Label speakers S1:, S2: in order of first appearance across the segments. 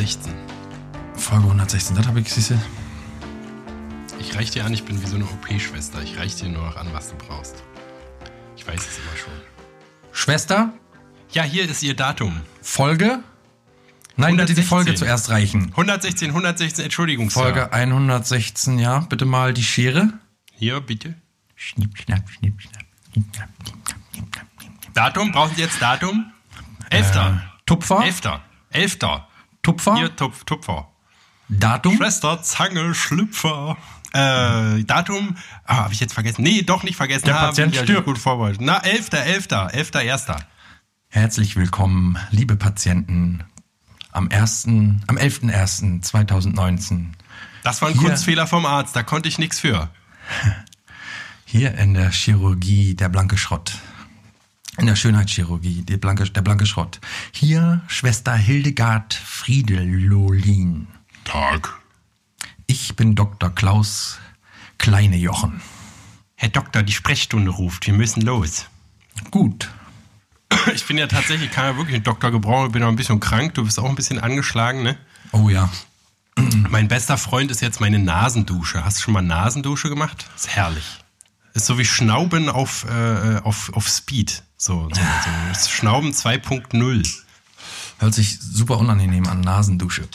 S1: 116.
S2: Folge 116. Das habe ich, siehste.
S1: Ich reich dir an, ich bin wie so eine OP-Schwester. Ich reich dir nur noch an, was du brauchst. Ich weiß es immer schon.
S2: Schwester,
S1: Ja, hier ist ihr Datum.
S2: Folge? Nein, bitte die
S1: 116.
S2: Folge zuerst reichen.
S1: 116, 116, Entschuldigung, Sir.
S2: Folge 116, ja. Bitte mal die Schere.
S1: Hier, bitte.
S2: Schnipp, schnapp, schnipp, schnapp.
S1: Datum, brauchen Sie jetzt Datum? Elfter.
S2: Tupfer?
S1: Elfter. Elfter.
S2: Tupfer?
S1: Hier, Tupf, Tupfer.
S2: Datum?
S1: Schwester, Zange, Schlüpfer. Äh, Datum, ah, habe ich jetzt vergessen. Nee, doch nicht vergessen.
S2: Der
S1: Ah,
S2: Patient
S1: ja
S2: stirbt.
S1: gut vorbereitet. Na, 11., 11., 11., 1.
S2: Herzlich willkommen, liebe Patienten, am 1., am 11.01.2019
S1: Das war ein
S2: Hier.
S1: Kunstfehler vom Arzt, da konnte ich nichts für.
S2: hier in der Chirurgie der blanke Schrott. In der Schönheitschirurgie, blanke, der blanke Schrott. Hier Schwester Hildegard Friedelolin.
S1: Tag.
S2: Ich bin Dr. Klaus Kleine Jochen.
S1: Herr Doktor, die Sprechstunde ruft, wir müssen los.
S2: Gut.
S1: Ich bin ja tatsächlich, kann ja wirklich einen Doktor gebrauchen, ich bin auch ein bisschen krank, du bist auch ein bisschen angeschlagen, ne?
S2: Oh ja.
S1: Mein bester Freund ist jetzt meine Nasendusche. Hast du schon mal Nasendusche gemacht? Ist herrlich. Ist so wie Schnauben auf, äh, auf, auf Speed. So, so, so. Schnauben 2.0.
S2: Hört sich super unangenehm an, Nasendusche.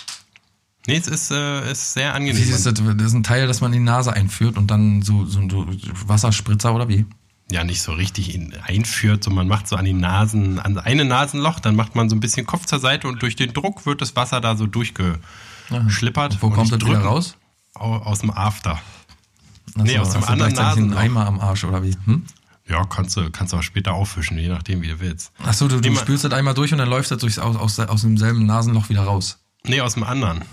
S1: Nee, es ist, äh, ist sehr
S2: Wie
S1: angenehm.
S2: ist das, das ist ein Teil, das man in die Nase einführt und dann so, so, so Wasserspritzer oder wie?
S1: ja, nicht so richtig in, einführt, so man macht so an die Nasen, an eine Nasenloch, dann macht man so ein bisschen Kopf zur Seite und durch den Druck wird das Wasser da so durchgeschlippert.
S2: Wo
S1: Und
S2: kommt das wieder
S1: drück
S2: raus?
S1: au- Aus dem After.
S2: Ach
S1: Nee, aus dem
S2: hast du
S1: anderen
S2: gleichzeitig einen. Eimer am Arsch oder wie? Hm?
S1: Ja, kannst du, kannst du auch später auffischen, je nachdem, wie du willst.
S2: Achso, du, du
S1: Immer-
S2: spülst das einmal durch und dann läuft das durchs, aus, aus, aus demselben Nasenloch wieder raus.
S1: Nee, aus dem anderen.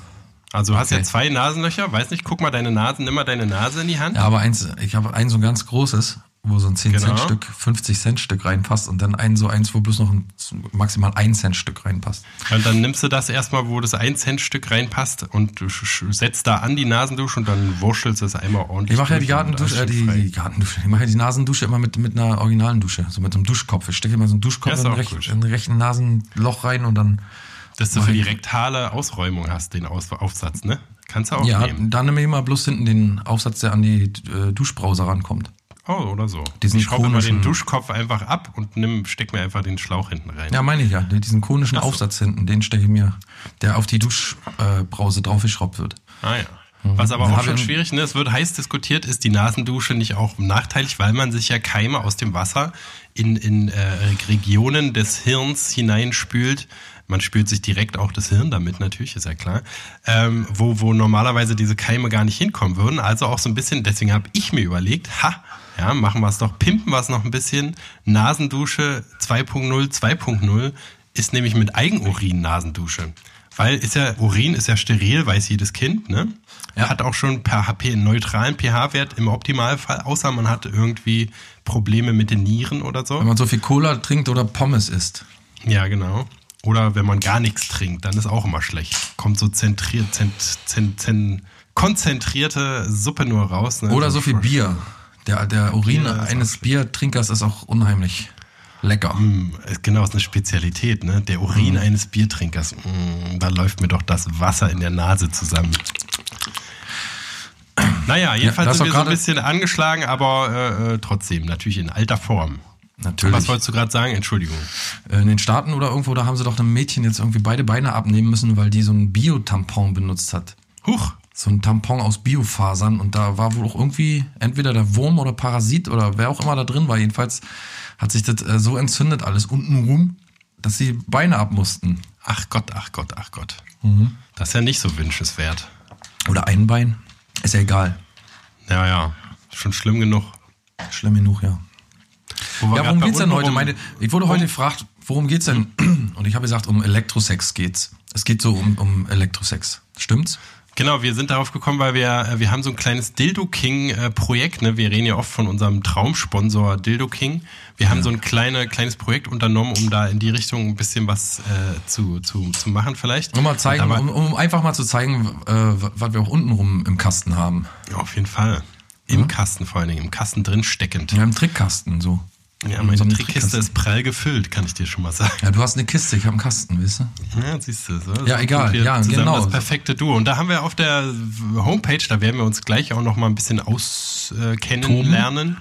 S1: Also du hast
S2: Okay.
S1: ja zwei Nasenlöcher, weiß nicht, guck mal deine Nase, nimm mal deine Nase in die Hand.
S2: Ja, aber eins, ich habe ein so ein ganz großes, wo so ein 10
S1: Genau.
S2: Cent Stück, 50 Cent Stück reinpasst und dann ein so eins, wo bloß noch ein maximal ein Cent Stück reinpasst.
S1: Und dann nimmst du das erstmal, wo das 1 Cent Stück reinpasst und du setzt da an die Nasendusche und dann wurschtelst du es einmal ordentlich.
S2: Ich mache ja die Gartendusche, äh, die, die Gartendusche, ich mache ja die Nasendusche immer mit, mit einer originalen Dusche, so mit so einem Duschkopf. Ich stecke immer so einen Duschkopf
S1: Ja,
S2: in, recht, in den rechten Nasenloch rein und dann,
S1: Dass du für die rektale Ausräumung hast, den Aus Aufsatz, ne? Kannst du auch
S2: ja,
S1: nehmen.
S2: dann nehme ich immer bloß hinten den Aufsatz, der an die äh, Duschbrause rankommt.
S1: Oh, oder so.
S2: Diesen
S1: ich schraube immer den Duschkopf einfach ab und nimm, steck mir einfach den Schlauch hinten rein.
S2: Ja, meine ich ja. Diesen konischen
S1: so.
S2: Aufsatz hinten, den stecke ich mir, der auf die Duschbrause draufgeschraubt wird.
S1: Ah ja. Was aber auch schon schwierig, ne? es wird heiß diskutiert, ist die Nasendusche nicht auch nachteilig, weil man sich ja Keime aus dem Wasser in, in äh, Regionen des Hirns hineinspült. Man spült sich direkt auch das Hirn damit, natürlich, ist ja klar. Ähm, wo, wo normalerweise diese Keime gar nicht hinkommen würden. Also auch so ein bisschen, deswegen habe ich mir überlegt, ha, ja, machen wir es doch, pimpen wir es noch ein bisschen. Nasendusche 2.0, 2.0 ist nämlich mit Eigenurin Nasendusche. Weil ist ja, Urin ist ja steril, weiß jedes Kind, ne?
S2: Ja.
S1: Hat auch schon HP einen neutralen pH-Wert im Optimalfall, außer man hat irgendwie Probleme mit den Nieren oder so.
S2: Wenn man so viel Cola trinkt oder Pommes isst.
S1: Ja, genau. Oder wenn man gar nichts trinkt, dann ist auch immer schlecht. Kommt so zentriert, zent, zent, zent, konzentrierte Suppe nur raus. Ne?
S2: Oder so viel Bier. Der, der Urin
S1: ist
S2: eines Biertrinkers ist auch unheimlich lecker.
S1: Mm, Genau, ist eine Spezialität, ne? Der Urin eines Biertrinkers. Mm, da läuft mir doch das Wasser in der Nase zusammen. Naja, jedenfalls
S2: das
S1: sind wir so ein bisschen angeschlagen, aber äh, äh, trotzdem, natürlich in alter Form.
S2: Natürlich.
S1: Was wolltest du gerade sagen? Entschuldigung.
S2: Äh, In den Staaten oder irgendwo, da haben sie doch einem Mädchen jetzt irgendwie beide Beine abnehmen müssen, weil die so ein Bio-Tampon benutzt hat.
S1: Huch,
S2: So ein Tampon aus Biofasern und da war wohl auch irgendwie entweder der Wurm oder Parasit oder wer auch immer da drin war. Jedenfalls hat sich das äh, so entzündet alles unten rum, dass sie Beine ab mussten.
S1: ach Gott, ach Gott, ach Gott.
S2: Mhm.
S1: Das ist ja nicht so wünschenswert.
S2: Oder ein Bein. Ist ja egal.
S1: Ja, ja, schon schlimm genug.
S2: Schlimm genug, ja.
S1: Wo
S2: Ja, worum geht's denn heute? Meine, ich wurde heute gefragt, worum geht's denn? Und ich habe gesagt, um Elektrosex geht's. Es geht so um, um Elektrosex. Stimmt's?
S1: Genau, wir sind darauf gekommen, weil wir, äh, wir haben so ein kleines Dildo King äh, Projekt, ne? Wir reden ja oft von unserem Traumsponsor Dildo King. Wir haben so ein kleine, kleines Projekt unternommen, um da in die Richtung ein bisschen was äh, zu, zu, zu machen vielleicht.
S2: Nur mal zeigen, um, um einfach mal zu zeigen, äh, was wir auch untenrum im Kasten haben.
S1: Ja, auf jeden Fall. Im Kasten vor allen Dingen, im Kasten drin steckend.
S2: Ja, im Trickkasten so.
S1: Ja,
S2: In
S1: meine
S2: so einem
S1: Trickkiste ist prall gefüllt, kann ich dir schon mal sagen.
S2: Ja, du hast eine Kiste, ich habe einen Kasten, weißt du?
S1: Ja, siehst du. So,
S2: Ja, egal, ja, genau.
S1: Das perfekte Duo. Und da haben wir auf der Homepage, da werden wir uns gleich auch noch mal ein bisschen auskennen äh, kennenlernen.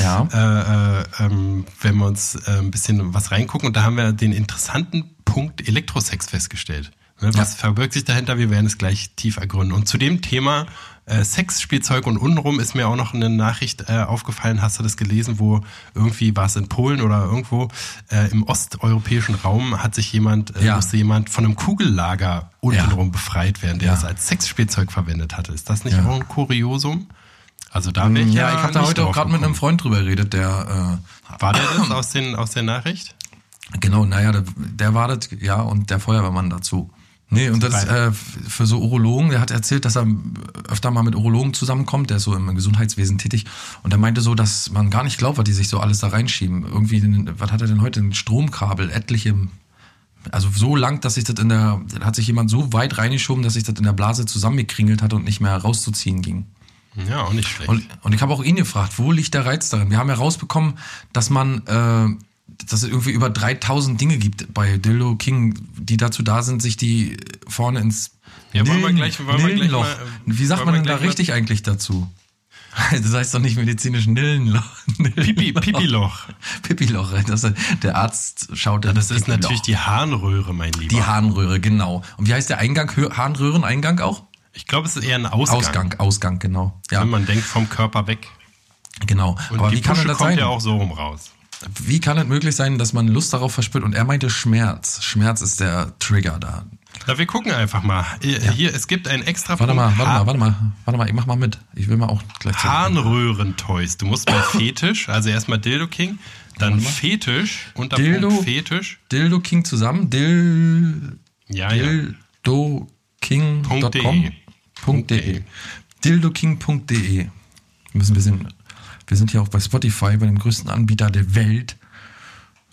S2: Ja.
S1: Äh, äh, ähm, wenn wir uns äh, ein bisschen was reingucken. Und da haben wir den interessanten Punkt Elektrosex festgestellt. Ne, was
S2: Ja.
S1: verbirgt sich dahinter? Wir werden es gleich tief ergründen. Und zu dem Thema äh, Sexspielzeug und untenrum ist mir auch noch eine Nachricht äh, aufgefallen. Hast du das gelesen, wo irgendwie war es in Polen oder irgendwo äh, im osteuropäischen Raum hat sich jemand, äh,
S2: Ja.
S1: musste jemand von einem Kugellager untenrum
S2: Ja.
S1: befreit werden, der
S2: Ja.
S1: das als Sexspielzeug verwendet hatte. Ist das nicht auch ein Kuriosum? Also da wäre ich
S2: Ja,
S1: ja,
S2: ich habe da heute auch gerade mit einem. Freund drüber geredet, der
S1: War der das aus, den, aus der Nachricht?
S2: äh, genau, naja, der, der war das, ja, und der Feuerwehrmann dazu. Nee, und das äh, für so Urologen, der hat erzählt, dass er öfter mal mit Urologen zusammenkommt, der ist so im Gesundheitswesen tätig. Und er meinte so, dass man gar nicht glaubt, was die sich so alles da reinschieben. Irgendwie, den, was hat er denn heute? Ein Stromkabel, etliche, also so lang, dass sich das in der, hat sich jemand so weit reingeschoben, dass sich das in der Blase zusammengekringelt hat und nicht mehr rauszuziehen ging.
S1: Ja, auch nicht schlecht.
S2: Und, und ich habe auch ihn gefragt, wo liegt der Reiz darin? Wir haben herausbekommen, dass man, äh, dass es irgendwie über 3000 Dinge gibt bei Dildo King, die dazu da sind, sich die vorne ins
S1: Ja, wollen wir
S2: Nillen-
S1: gleich- wollen wir gleich
S2: Nillenloch.
S1: mal, äh,
S2: Wie sagt man denn da
S1: gleich mal-
S2: richtig eigentlich dazu? Das heißt doch nicht medizinisch Nillenloch.
S1: Pipi, Pipiloch.
S2: Pipiloch, das, der Arzt schaut
S1: Ja, das ist
S2: Pipiloch.
S1: natürlich die Harnröhre, mein Lieber.
S2: die Harnröhre, genau. Und wie heißt der Eingang? Harnröhreneingang auch?
S1: ich glaube, es ist eher ein Ausgang.
S2: Ausgang, Ausgang, genau. Ja,
S1: Wenn man denkt, vom Körper weg.
S2: genau.
S1: Und
S2: Aber
S1: die
S2: wie kann
S1: Pusche
S2: das
S1: kommt
S2: sein?
S1: ja auch so rum raus.
S2: Wie kann es möglich sein, dass man Lust darauf verspürt? Und er meinte Schmerz. Schmerz ist der Trigger da.
S1: Na, wir gucken einfach mal. Hier, hier, es gibt ein extra
S2: Warte mal, warte mal, warte mal, warte mal, ich mach mal mit. Ich will mal auch gleich
S1: Harnröhrentoys. Du musst bei Fetisch, also erstmal Dildo King, dann Fetisch, unter
S2: Dildo.
S1: Punkt Fetisch.
S2: Dildo King zusammen. Dil,
S1: Ja, ja.
S2: dildoking.com.
S1: Punkt
S2: .de.
S1: de.
S2: dildoking.de. Wir müssen ein bisschen, wir sind hier auch bei Spotify, bei dem größten Anbieter der Welt.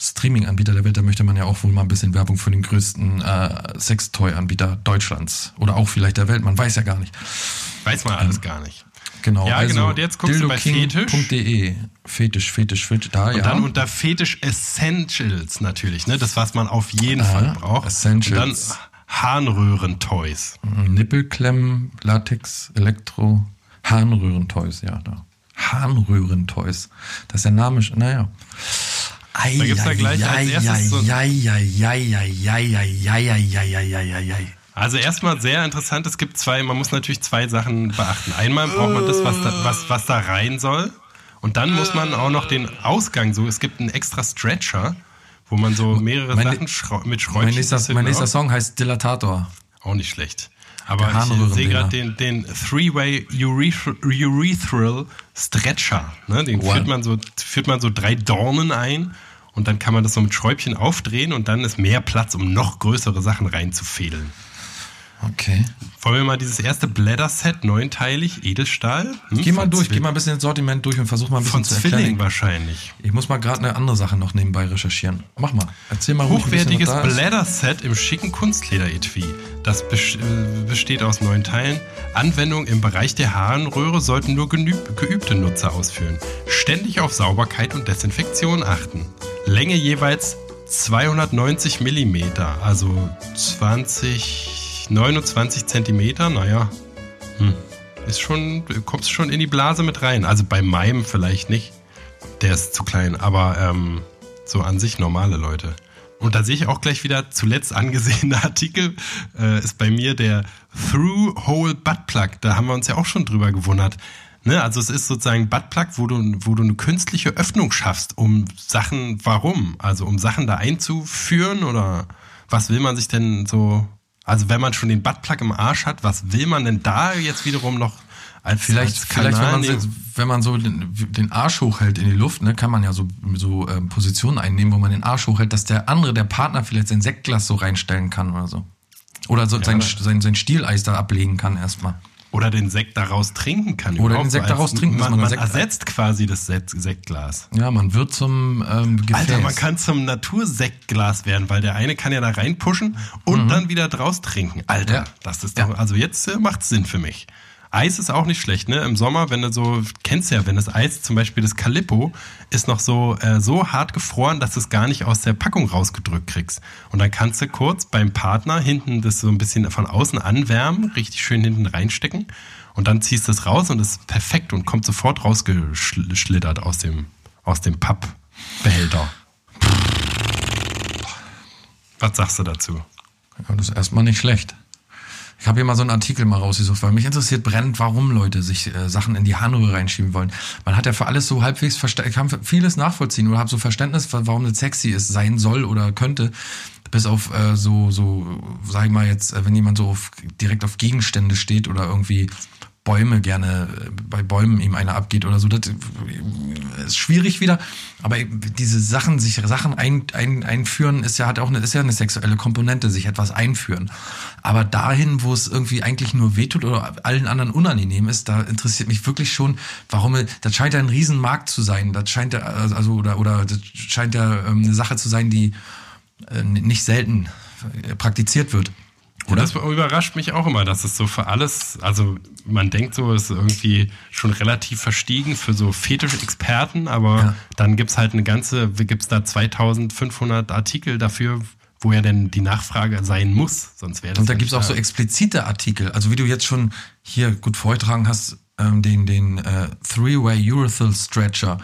S2: Streaming-Anbieter der Welt, da möchte man ja auch wohl mal ein bisschen Werbung für den größten äh, Sextoy-Anbieter Deutschlands oder auch vielleicht der Welt, man weiß ja gar nicht.
S1: Weiß man alles gar nicht.
S2: Genau,
S1: Ja,
S2: also
S1: genau, und jetzt guckst du bei
S2: dildoking.de. Fetisch, Fetisch, Fetisch, da,
S1: Und
S2: ja.
S1: dann unter Fetisch Essentials natürlich, ne? Das, was man auf jeden Fall braucht.
S2: Essentials.
S1: Und dann Harnröhrentoys.
S2: Nippelklemmen, Latex, Elektro, Harnröhrentoys, ja, da. Harnröhrentoys. Das ist der Name, naja.
S1: Da gibt's da gleich als erstes so- Also erstmal sehr interessant, es gibt zwei, man muss natürlich zwei Sachen beachten. Einmal braucht man das, was da, was, was da rein soll. Und dann muss man auch noch den Ausgang so, es gibt einen extra Stretcher, wo man so mehrere
S2: Mein-
S1: Sachen schrau mit Schräubchen
S2: Mein nächster, mein nächster Song heißt Dilatator.
S1: Auch nicht schlecht. Aber ich sehe gerade den, den Three-Way Ureth- Urethral Stretcher. Ne? Den
S2: Wow.
S1: führt man, so, führt man so drei Dornen ein und dann kann man das so mit Schräubchen aufdrehen und dann ist mehr Platz, um noch größere Sachen reinzufädeln.
S2: Okay.
S1: Wollen wir mal dieses erste Blätter-Set, neunteilig, Edelstahl? Hm,
S2: Geh mal durch,
S1: Zwill-
S2: geh mal ein bisschen ins Sortiment durch und versuch mal ein bisschen
S1: Von
S2: zu erklären.
S1: Zwilling wahrscheinlich.
S2: Ich muss mal gerade eine andere Sache noch nebenbei recherchieren. Mach mal. Erzähl mal
S1: Hochwertiges. Blätter-Set im schicken Kunstleder-Etui. Das äh, besteht aus neun Teilen. Anwendung im Bereich der Harnröhre sollten nur geübte Nutzer ausführen. Ständig auf Sauberkeit und Desinfektion achten. Länge jeweils 290 Millimeter, also 20, 29 Zentimeter. Naja, hm. ist schon, kommst schon in die Blase mit rein. Also bei meinem vielleicht nicht. Der ist zu klein, aber ähm, so an sich normale Leute. Und da sehe ich auch gleich wieder zuletzt angesehene Artikel, äh, ist bei mir der Through-Hole Buttplug. Da haben wir uns ja auch schon drüber gewundert. Ne? Also es ist sozusagen ein Buttplug, wo du, wo du eine künstliche Öffnung schaffst, um Sachen, warum? Also um Sachen da einzuführen oder was will man sich denn so, also wenn man schon den Buttplug im Arsch hat, was will man denn da jetzt wiederum noch als
S2: Vielleicht,
S1: als
S2: vielleicht wenn, man, so- wenn man so den, den Arsch hochhält in die Luft, ne, kann man ja so, so ähm, Positionen einnehmen, wo man den Arsch hochhält, dass der andere, der Partner vielleicht sein Sektglas so reinstellen kann oder so. Oder so sein, sein, sein Stieleis da ablegen kann erstmal.
S1: Oder den Sekt daraus trinken kann.
S2: Oder den Sekt daraus trinken,
S1: Man,
S2: man
S1: man ersetzt quasi das Sekt Sektglas.
S2: Ja, man wird zum ähm, Gefäß.
S1: Alter, man kann zum Natursektglas werden, weil der eine kann ja da reinpushen und dann wieder draus trinken. Alter,
S2: Mhm. Ja.
S1: das ist doch, also jetzt äh, macht's Sinn für mich. Eis ist auch nicht schlecht, ne? Im Sommer, wenn du so, kennst ja, wenn das Eis, zum Beispiel das Calippo, ist noch so, äh, so hart gefroren, dass du es gar nicht aus der Packung rausgedrückt kriegst. Und dann kannst du kurz beim Partner hinten das so ein bisschen von außen anwärmen, richtig schön hinten reinstecken. Und dann ziehst du es raus und es ist perfekt und kommt sofort rausgeschlittert aus dem, aus dem Pappbehälter. Was sagst du dazu?
S2: Ja, das ist erstmal nicht schlecht. Ich habe hier mal so einen Artikel mal rausgesucht, weil mich interessiert brennend, warum Leute sich äh, Sachen in die Harnröhre reinschieben wollen. Man hat ja für alles so halbwegs Verständnis, kann vieles nachvollziehen oder habe so Verständnis, warum das sexy ist, sein soll oder könnte. Bis auf äh, so, so, sag ich mal jetzt, äh, wenn jemand so auf, direkt auf Gegenstände steht oder irgendwie Bäume gerne, äh, bei Bäumen ihm einer abgeht oder so. Das ist schwierig wieder. Aber diese Sachen, sich Sachen ein, ein, einführen, ist ja, hat auch eine, ist ja eine sexuelle Komponente, sich etwas einführen. Aber dahin, wo es irgendwie eigentlich nur wehtut oder allen anderen unangenehm ist, da interessiert mich wirklich schon, warum, das scheint ja ein Riesenmarkt zu sein. Das scheint ja, also, oder, oder das scheint ja ähm, eine Sache zu sein, die äh, nicht selten äh, praktiziert wird.
S1: Oder? Das überrascht mich auch immer, dass es so für alles, also man denkt so, es ist irgendwie schon relativ verstiegen für so Fetisch-Experten, aber ja. dann gibt's halt eine ganze, gibt's da 2500 Artikel dafür, wo ja denn die Nachfrage sein muss, sonst wäre das.
S2: Und da gibt's auch so explizite Artikel, also wie du jetzt schon hier gut vorgetragen hast, ähm, den, den äh, Three-Way Urethral Stretcher.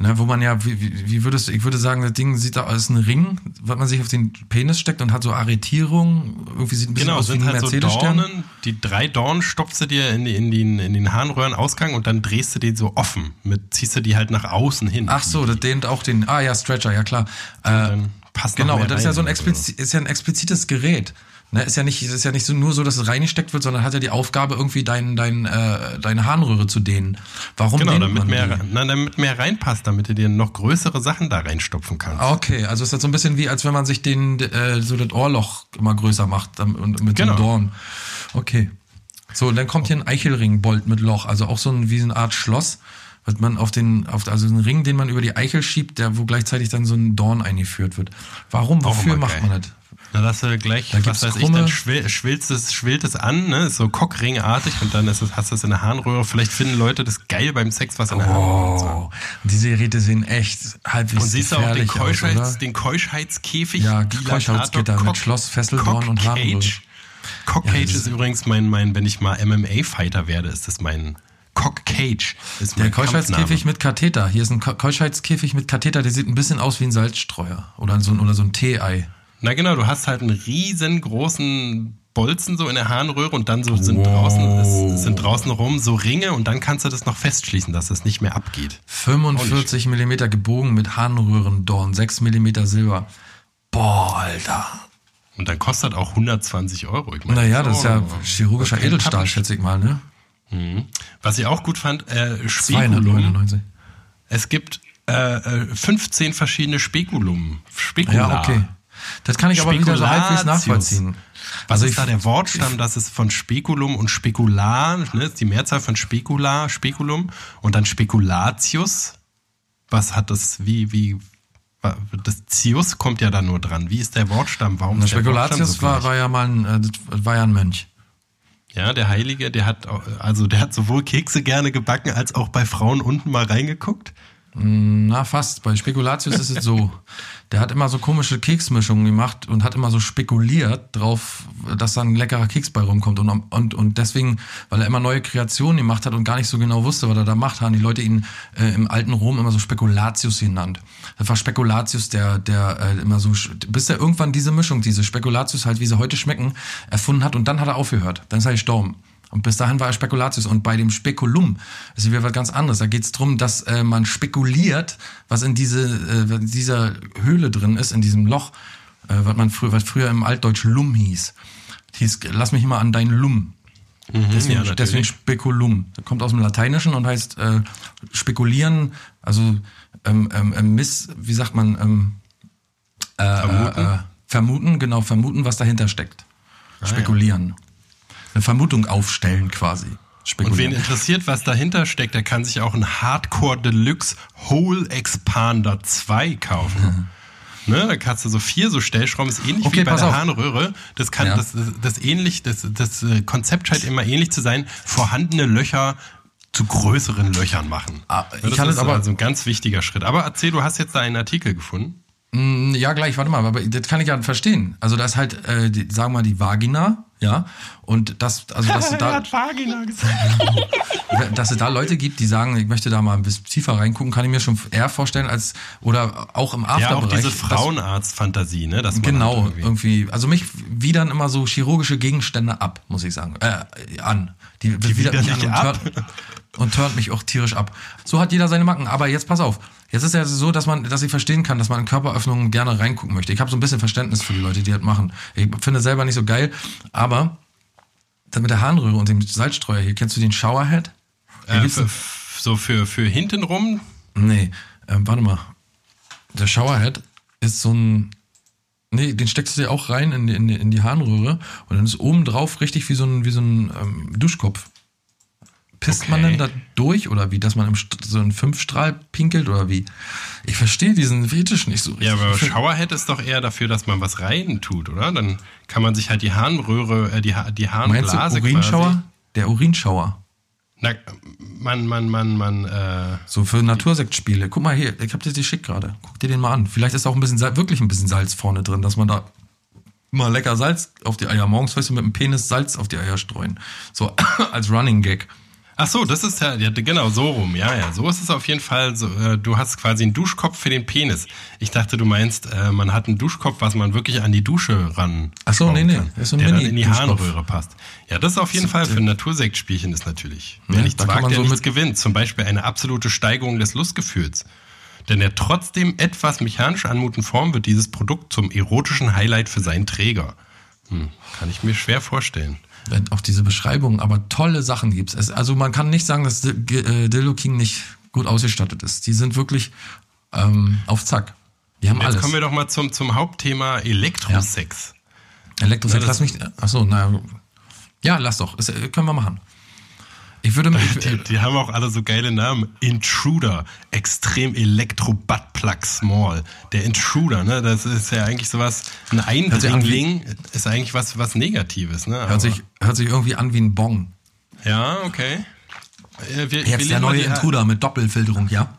S2: Ne, wo man ja, wie, wie würdest du, ich würde sagen, das Ding sieht da aus ein Ring, was man sich auf den Penis steckt und hat so Arretierung, irgendwie sieht ein bisschen
S1: genau,
S2: aus
S1: wie ein halt Mercedes-Stern. So Dornen, die drei Dornen stopfst du dir in, die, in, den, in den Harnröhrenausgang und dann drehst du die so offen, mit, ziehst du die halt nach außen hin.
S2: Ach so, das dehnt auch den, ah ja, Stretcher, ja klar. Äh, passt genau, und das ist ja so ein, expliz ist ja ein explizites Gerät. Ne, ist ja nicht, ist ja nicht so, nur so, dass es reingesteckt wird, sondern hat ja die Aufgabe, irgendwie dein, dein, äh, deine Harnröhre zu dehnen. Warum
S1: genau, damit mehr, na, damit mehr reinpasst, damit du dir noch größere Sachen da reinstopfen kannst.
S2: Okay, also ist das so ein bisschen wie, als wenn man sich den, äh, so das Ohrloch immer größer macht und mit genau. einem Dorn. Okay. So, und dann kommt hier ein Eichelringbolt mit Loch, also auch so ein, wie eine Art Schloss wird man auf den, auf, also einen Ring, den man über die Eichel schiebt, der, wo gleichzeitig dann so ein Dorn eingeführt wird. Warum, wofür macht man das?
S1: Na, dass du gleich, da was weiß ich, dann schwill, schwillt es, schwillt es an, ne? Ist so Cockringartig und dann ist es, hast du es in der Harnröhre. Vielleicht finden Leute das geil beim Sex, was in der oh, Harnröhre ist.
S2: Diese Geräte sehen echt halbwegs Und siehst du auch den, Keuschheits, aus,
S1: den Keuschheitskäfig?
S2: Ja, Keuschheitsgitter mit Schloss, Fesselborn und Harnröhre.
S1: Cockcage ja, ist, ist übrigens mein, mein, wenn ich mal MMA-Fighter werde, ist das mein Cockcage.
S2: Ist der Keuschheitskäfig mit Katheter. Hier ist ein Keuschheitskäfig mit Katheter, der sieht ein bisschen aus wie ein Salzstreuer oder so, oder so ein Tee-Ei.
S1: Na genau, du hast halt einen riesengroßen Bolzen so in der Harnröhre und dann so sind wow. draußen sind draußen rum so Ringe und dann kannst du das noch festschließen, dass das nicht mehr abgeht.
S2: 45 Millimeter gebogen mit Harnröhrendorn, 6 Millimeter Silber. Boah, Alter.
S1: Und dann kostet auch 120 Euro.
S2: Ich meine, naja, das ist ja chirurgischer Edelstahl, schätze ich mal, ne?
S1: Mhm. Was ich auch gut fand, äh, Spekulum. 299. Es gibt äh, 15 äh, verschiedene Spekulum. Spekular. Ja, okay.
S2: Das kann ich aber wieder so halbwegs nachvollziehen.
S1: Was also ist da der Wortstamm? Das ist von Spekulum und Spekular, ne, ist die Mehrzahl von Spekular, Spekulum und dann Spekulatius. Was hat das, wie, wie, das Zius kommt ja da nur dran. Wie ist der Wortstamm? Warum ist
S2: Spekulatius so war, war ja mal ein, äh, war ja ein Mönch.
S1: Ja, der Heilige, der hat, also der hat sowohl Kekse gerne gebacken als auch bei Frauen unten mal reingeguckt.
S2: Na, fast. Bei Spekulatius ist es so. Der hat immer so komische Keksmischungen gemacht und hat immer so spekuliert drauf, dass da ein leckerer Keks bei rumkommt. Und, und, und deswegen, weil er immer neue Kreationen gemacht hat und gar nicht so genau wusste, was er da macht, haben die Leute ihn äh, im alten Rom immer so Spekulatius genannt. Das war Spekulatius, der, der äh, immer so, bis er irgendwann diese Mischung, diese Spekulatius halt, wie sie heute schmecken, erfunden hat und dann hat er aufgehört. Dann ist er gestorben. Und bis dahin war er Spekulatius. Und bei dem Spekulum ist wieder was ganz anderes. Da geht es darum, dass äh, man spekuliert, was in diese, äh, dieser Höhle drin ist, in diesem Loch, äh, was man früher, was früher im Altdeutsch Lum hieß. hieß, lass mich mal an dein Lum. Mhm, deswegen, ja, deswegen Spekulum. Das kommt aus dem Lateinischen und heißt äh, spekulieren, also ähm, ähm, ähm miss, wie sagt man, ähm, äh, vermuten? Äh, vermuten, genau, vermuten, was dahinter steckt. Ah, Spekulieren. Ja eine Vermutung aufstellen quasi.
S1: Und wen interessiert, was dahinter steckt, der kann sich auch ein Hardcore Deluxe Hole Expander 2 kaufen. Ne, da kannst du so vier so Stellschrauben, ist ähnlich
S2: Okay,
S1: wie bei der
S2: auf.
S1: Harnröhre. Das kann,
S2: Ja.
S1: das, das, das ähnlich, das, das äh, Konzept scheint immer ähnlich zu sein. Vorhandene Löcher zu größeren Löchern machen.
S2: Ah, ich
S1: das
S2: kann
S1: ist
S2: es aber-
S1: also ein ganz wichtiger Schritt. Aber erzähl, du hast jetzt da einen Artikel gefunden.
S2: Mm, Ja, gleich, warte mal, aber das kann ich ja verstehen. Also da ist halt, äh, die, sagen wir mal, die Vagina, ja, und das, also dass, du da,
S1: Vagina gesagt.
S2: dass es da Leute gibt, die sagen, ich möchte da mal ein bisschen tiefer reingucken, kann ich mir schon eher vorstellen als, oder auch im
S1: Ja, auch
S2: Afterbereich.
S1: diese Frauenarzt-Fantasie, ne? Dass man
S2: Genau,
S1: halt irgendwie-
S2: irgendwie. Also mich widern immer so chirurgische Gegenstände ab, muss ich sagen. Äh, an. Die, die
S1: widern dich
S2: und,
S1: ab?
S2: und turnt mich auch tierisch ab. So hat jeder seine Macken. Aber jetzt pass auf. Jetzt ist ja so, dass man, dass ich verstehen kann, dass man in Körperöffnungen gerne reingucken möchte. Ich habe so ein bisschen Verständnis für die Leute, die das machen. Ich finde es selber nicht so geil, aber mit der Harnröhre und dem Salzstreuer hier, kennst du den Showerhead?
S1: Äh, für, so für, für hintenrum.
S2: Nee, ähm, warte mal. Der Showerhead ist so ein. Nee, den steckst du dir auch rein in, die- in, die- in die Harnröhre und dann ist oben drauf richtig wie so ein, wie so ein ähm, Duschkopf. Pisst man
S1: Okay.
S2: denn da durch oder wie, dass man im St- so einen Fünfstrahl pinkelt oder wie? Ich verstehe diesen Fetisch nicht so richtig.
S1: Ja, aber Showerhead ist doch eher dafür, dass man was rein tut, oder? Dann kann man sich halt die Harnröhre, äh, die, Ha- die
S2: Meinst du
S1: Harnblase
S2: Urinschauer?
S1: quasi.
S2: Der Urinschauer.
S1: Na, man, man, man, man, äh,
S2: So für Natursektspiele. Guck mal hier, ich hab dir die schick gerade. Guck dir den mal an. Vielleicht ist auch ein bisschen Salz, wirklich ein bisschen Salz vorne drin, dass man da mal lecker Salz auf die Eier. Morgens weißt du mit dem Penis Salz auf die Eier streuen. So als Running Gag.
S1: Ach so, das ist ja, genau so rum. Ja, ja, so ist es auf jeden Fall. So, äh, du hast quasi einen Duschkopf für den Penis. Ich dachte, du meinst, äh, man hat einen Duschkopf, was man wirklich an die Dusche ran.
S2: Ach so, nee, nee,
S1: kann,
S2: ist so ein
S1: der dann in die. Harnröhre passt. Ja, das ist auf jeden Fall für ein Natursektspielchen ist natürlich. Wer
S2: Ja,
S1: nichts
S2: da kann
S1: wagt, der
S2: so
S1: nichts gewinnt. Zum Beispiel eine absolute Steigerung des Lustgefühls. Denn der trotzdem etwas mechanisch anmutenden Form wird dieses Produkt zum erotischen Highlight für seinen Träger. Hm, kann ich mir schwer vorstellen.
S2: Wenn auch diese Beschreibungen, aber tolle Sachen gibt's. Es, also man kann nicht sagen, dass äh, Dildo King nicht gut ausgestattet ist. Die sind wirklich ähm, auf Zack. Die haben
S1: Jetzt
S2: alles.
S1: kommen wir doch mal zum, zum Hauptthema Elektrosex.
S2: Elektrosex,
S1: Ja, das-
S2: lass mich. Achso, na. Ja, lass doch. Das, äh, können wir machen. Ich würde mir.
S1: Die, die haben auch alle so geile Namen. Intruder, extrem Elektro Buttplug Small. Der Intruder, ne, das ist ja eigentlich sowas, ein Eindringling ist eigentlich was, was Negatives, ne? Aber-
S2: Hört sich, hört sich irgendwie an wie ein Bong.
S1: ja, okay. Äh, Wir, wir
S2: Jetzt der
S1: legen mal
S2: neue Intruder mit Doppelfilterung, ja?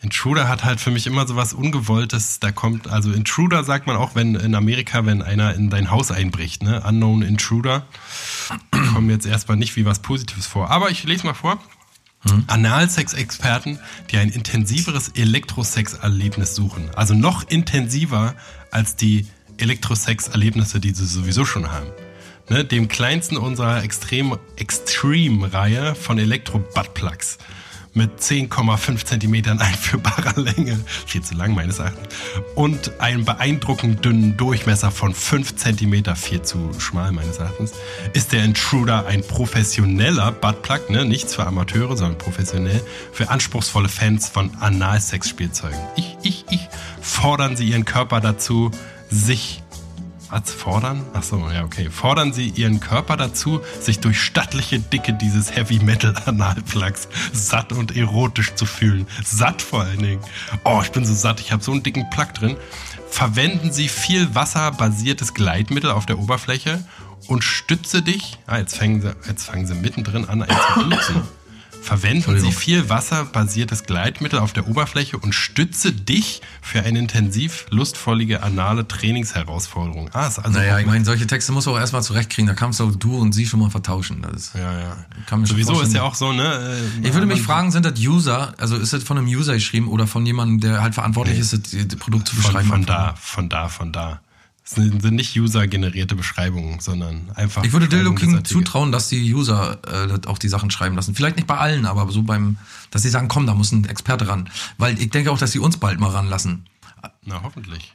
S1: Intruder hat halt für mich immer so was Ungewolltes. Da kommt, also Intruder sagt man auch, wenn in Amerika, wenn einer in dein Haus einbricht, ne? Unknown Intruder. Kommen jetzt erstmal nicht wie was Positives vor. Aber ich lese mal vor. Analsex-Experten, die ein intensiveres Elektrosex-Erlebnis suchen. Also noch intensiver als die Elektrosex-Erlebnisse, die sie sowieso schon haben. Ne, dem kleinsten unserer Extrem Extreme-Reihe von Elektro-Buttplugs mit 10,5 Zentimetern einführbarer Länge, viel zu lang meines Erachtens, und einem beeindruckend dünnen Durchmesser von 5 Zentimeter, viel zu schmal meines Erachtens, ist der Intruder ein professioneller Buttplug, ne? nichts für Amateure, sondern professionell, für anspruchsvolle Fans von Analsex-Spielzeugen. Ich, ich, ich, fordern Sie Ihren Körper dazu, sich was fordern? Ach so, ja, okay. Fordern Sie Ihren Körper dazu, sich durch stattliche Dicke dieses Heavy Metal Analplugs satt und erotisch zu fühlen. Satt vor allen Dingen. Oh, ich bin so satt. Ich habe so einen dicken Plug drin. Verwenden Sie viel wasserbasiertes Gleitmittel auf der Oberfläche und stütze dich. Ah, jetzt fangen Sie, jetzt fangen Sie mittendrin an, eins zu duzen. Verwenden Sie viel wasserbasiertes Gleitmittel auf der Oberfläche und stütze dich für eine intensiv lustvollige anale Trainingsherausforderung. Ah, ist also
S2: Naja, ich meine, solche Texte musst du auch erstmal zurechtkriegen. Da kannst du du und sie schon mal vertauschen. Das ist,
S1: ja, ja.
S2: Kann mir schon
S1: Sowieso ist ja auch so, ne? äh,
S2: Ich würde mich
S1: man-
S2: fragen, sind das User, also ist das von einem User geschrieben oder von jemandem, der halt verantwortlich ist, das, Produkt zu
S1: von,
S2: beschreiben?
S1: von da, von da, von da. Sind, sind nicht user-generierte Beschreibungen, sondern einfach.
S2: Ich würde Dildo King zutrauen, dass die User äh, auch die Sachen schreiben lassen. Vielleicht nicht bei allen, aber so beim, dass sie sagen, komm, da muss ein Experte ran. Weil ich denke auch, dass sie uns bald mal ranlassen.
S1: Na, hoffentlich.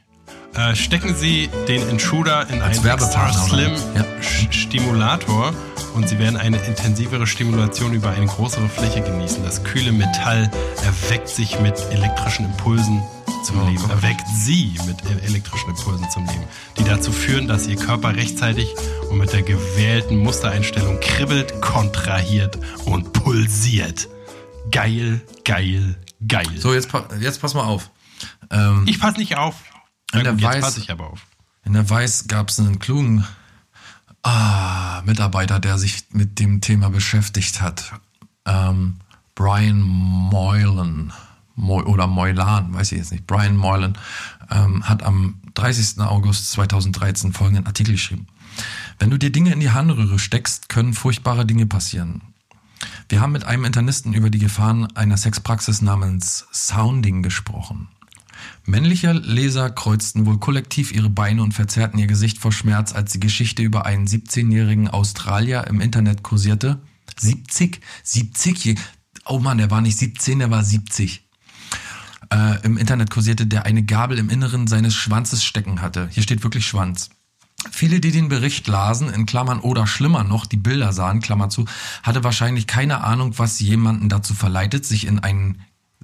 S1: Äh, stecken Sie den Intruder in einen
S2: Werbepartner,
S1: Extra Slim?
S2: Ja.
S1: Stimulator und Sie werden eine intensivere Stimulation über eine größere Fläche genießen. Das kühle Metall erweckt sich mit elektrischen Impulsen zum Leben. Erweckt Sie mit e- elektrischen Impulsen zum Leben, die dazu führen, dass Ihr Körper rechtzeitig und mit der gewählten Mustereinstellung kribbelt, kontrahiert und pulsiert. Geil, geil, geil.
S2: So, jetzt, jetzt pass mal auf. Ähm,
S1: Ich pass nicht auf.
S2: In der Weiß-. In der Weiß gab es einen klugen ah, Mitarbeiter, der sich mit dem Thema beschäftigt hat. Ähm, Brian Moylan Oder Moylan, weiß ich jetzt nicht. Brian Moylan ähm, hat am 30. August 2013 folgenden Artikel geschrieben. Wenn du dir Dinge in die Harnröhre steckst, können furchtbare Dinge passieren. Wir haben mit einem Internisten über die Gefahren einer Sexpraxis namens Sounding gesprochen. Männliche Leser kreuzten wohl kollektiv ihre Beine und verzerrten ihr Gesicht vor Schmerz, als die Geschichte über einen 17-jährigen Australier im Internet kursierte. 70? 70? Oh Mann, der war nicht 17, der war 70. Äh, Im Internet kursierte, der eine Gabel im Inneren seines Schwanzes stecken hatte. Hier steht wirklich Schwanz. Viele, die den Bericht lasen, in Klammern oder schlimmer noch, die Bilder sahen, Klammer zu, hatte wahrscheinlich keine Ahnung, was jemanden dazu verleitet, sich in einen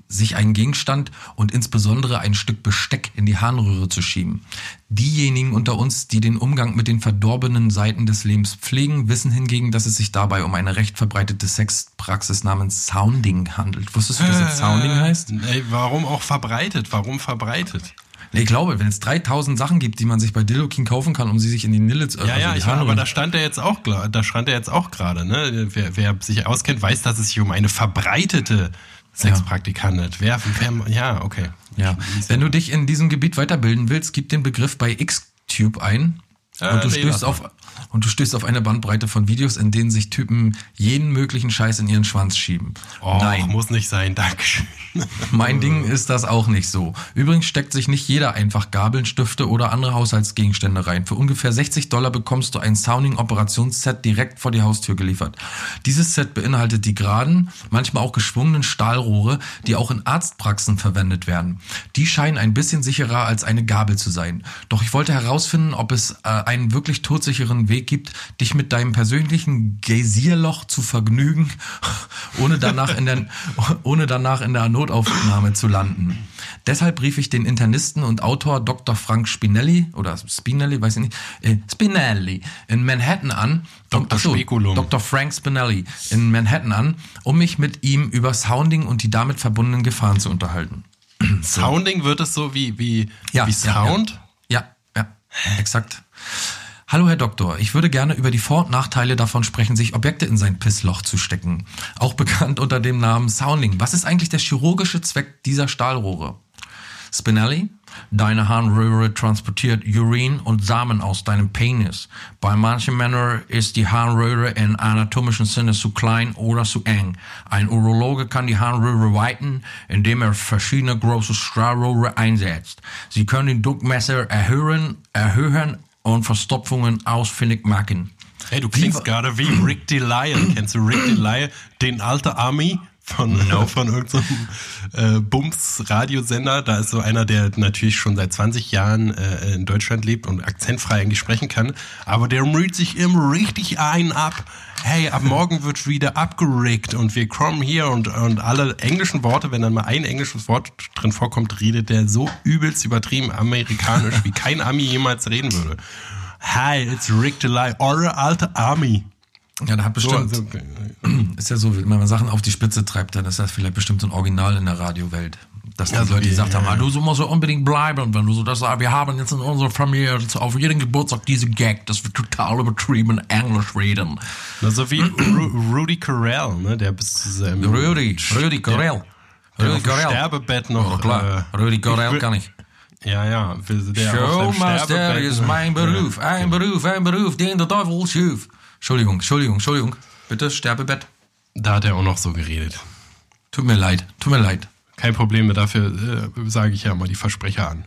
S2: sich einen Gegenstand und insbesondere ein Stück Besteck in die Harnröhre zu schieben. Diejenigen unter uns, die den Umgang mit den verdorbenen Seiten des Lebens pflegen, wissen hingegen, dass es sich dabei um eine recht verbreitete Sexpraxis namens Sounding handelt. Wusstest du, dass das Sounding heißt?
S1: Ey, warum auch verbreitet? Warum verbreitet?
S2: Ich glaube, wenn es 3000 Sachen gibt, die man sich bei Dildo King kaufen kann, um sie sich in die Nille zu
S1: Ja,
S2: also
S1: ja, ich, aber
S2: Harnröhre-
S1: da stand er jetzt auch, da stand er jetzt auch gerade, ne? Wer, wer sich auskennt, weiß, dass es sich um eine verbreitete Sexpraktik handelt. Wer, wer, ja, okay.
S2: Ja. Wenn du dich in diesem Gebiet weiterbilden willst, gib den Begriff bei Xtube ein.
S1: Äh,
S2: und, du
S1: nee,
S2: stößt auf, und du stößt auf eine Bandbreite von Videos, in denen sich Typen jeden möglichen Scheiß in ihren Schwanz schieben.
S1: Oh,
S2: Nein,
S1: muss nicht sein, Dankeschön.
S2: mein Ding ist das auch nicht so. Übrigens steckt sich nicht jeder einfach Gabeln, Stifte oder andere Haushaltsgegenstände rein. Für ungefähr 60 Dollar bekommst du ein Sounding-Operationsset direkt vor die Haustür geliefert. Dieses Set beinhaltet die geraden, manchmal auch geschwungenen Stahlrohre, die auch in Arztpraxen verwendet werden. Die scheinen ein bisschen sicherer als eine Gabel zu sein. Doch ich wollte herausfinden, ob es äh, einen wirklich todsicheren Weg gibt, dich mit deinem persönlichen Geysirloch zu vergnügen, ohne danach in der, ohne danach in der Notaufnahme zu landen. Deshalb rief ich den Internisten und Autor Dr. Frank Spinelli oder Spinelli, weiß ich nicht, äh, Spinelli in Manhattan an.
S1: Dr.
S2: Ach so,
S1: Spekulum.
S2: Dr. Frank Spinelli in Manhattan an, um mich mit ihm über Sounding und die damit verbundenen Gefahren zu unterhalten.
S1: Sounding wird es so wie, wie,
S2: Ja,
S1: wie
S2: ja,
S1: Sound?
S2: Ja, ja, exakt. Hallo Herr Doktor, ich würde gerne über die Vor- und Nachteile davon sprechen, sich Objekte in sein Pissloch zu stecken. Auch bekannt unter dem Namen Sounding. Was ist eigentlich der chirurgische Zweck dieser Stahlrohre? Spinelli, deine Harnröhre transportiert Urin und Samen aus deinem Penis. Bei manchen Männern ist die Harnröhre in anatomischen Sinne zu klein oder zu eng. Ein Urologe kann die Harnröhre weiten, indem er verschiedene große Stahlrohre einsetzt. Sie können den Druckmesser erhöhen, erhöhen und Verstopfungen ausfindig machen.
S1: Hey, du klingst gerade wie Rick Delisle. Kennst du Rick Delisle, den alte Army von, von irgendeinem äh, Bums-Radiosender? Da ist so einer, der natürlich schon seit 20 Jahren äh, in Deutschland lebt und akzentfrei eigentlich sprechen kann. Aber der müht sich immer richtig ein ab. Hey, ab morgen wird wieder abgerickt und wir kommen hier und, und alle englischen Worte, wenn dann mal ein englisches Wort drin vorkommt, redet der so übelst übertrieben amerikanisch, wie kein Ami jemals reden würde. Hi, it's Rick Delisle, eure alte Army.
S2: Ja, da hat bestimmt,
S1: So, so,
S2: ist ja so, wenn man Sachen auf die Spitze treibt, dann ist das vielleicht bestimmt so ein Original in der Radiowelt. Dass die
S1: Ja, so
S2: Leute
S1: wie-
S2: gesagt haben,
S1: ja,
S2: ah, du so musst so unbedingt bleiben. Und wenn du so das sagst, wir haben jetzt in unserer Familie auf jeden Geburtstag diese Gag, dass wir total übertrieben Englisch reden.
S1: Na, so wie Ru Rudy Carell, ne? Der bis ähm,
S2: Rudi, Rudi Carell.
S1: der
S2: Rudi
S1: auf dem
S2: Carell.
S1: Sterbebett noch.
S2: Oh, klar,
S1: Äh,
S2: Rudi Carell kann ich.
S1: ja, ja. Der
S2: Showmaster
S1: seinem
S2: ist mein Beruf, ein Beruf, ein Beruf, den der Teufel schuf. Entschuldigung, Entschuldigung, Entschuldigung. Bitte, Sterbebett.
S1: Da hat er auch noch so geredet.
S2: Tut mir leid, tut mir leid.
S1: Kein Problem, dafür äh, sage ich ja mal die Versprecher an.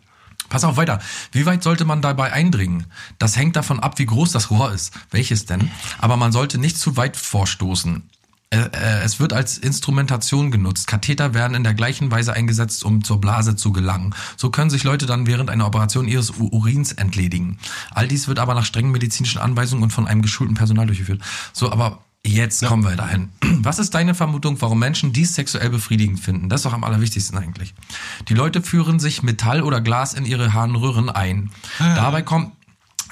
S2: Pass auf weiter. Wie weit sollte man dabei eindringen? Das hängt davon ab, wie groß das Rohr ist. Welches denn? Aber man sollte nicht zu weit vorstoßen. Äh, äh, Es wird als Instrumentation genutzt. Katheter werden in der gleichen Weise eingesetzt, um zur Blase zu gelangen. So können sich Leute dann während einer Operation ihres Urins entledigen. All dies wird aber nach strengen medizinischen Anweisungen und von einem geschulten Personal durchgeführt. So, aber jetzt kommen wir dahin. Was ist deine Vermutung, warum Menschen dies sexuell befriedigend finden? Das ist doch am allerwichtigsten eigentlich. Die Leute führen sich Metall oder Glas in ihre Harnröhren ein. Dabei kommt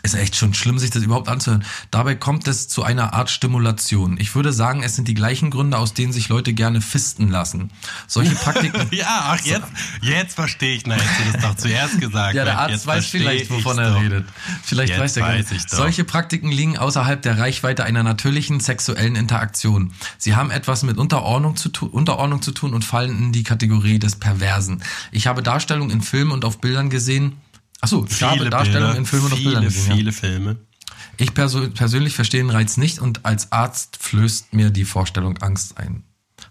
S2: Ist echt schon schlimm, sich das überhaupt anzuhören. Dabei kommt es zu einer Art Stimulation. Ich würde sagen, es sind die gleichen Gründe, aus denen sich Leute gerne fisten lassen. Solche Praktiken.
S1: ja, ach, jetzt, jetzt verstehe ich. Na, hättest du das doch zuerst gesagt.
S2: ja, der Arzt
S1: jetzt
S2: weiß vielleicht, wovon er
S1: doch.
S2: redet. Vielleicht
S1: Jetzt
S2: weiß er
S1: weiß
S2: gar nicht. Solche Praktiken liegen außerhalb der Reichweite einer natürlichen sexuellen Interaktion. Sie haben etwas mit Unterordnung zu, tu Unterordnung zu tun und fallen in die Kategorie des Perversen. Ich habe Darstellungen in Filmen und auf Bildern gesehen. Achso,
S1: Viele
S2: Darstellungen
S1: Bilder,
S2: in Filmen und Bildern gesehen. ja.
S1: viele Filme.
S2: Ich perso persönlich verstehe den Reiz nicht und als Arzt flößt mir die Vorstellung Angst ein.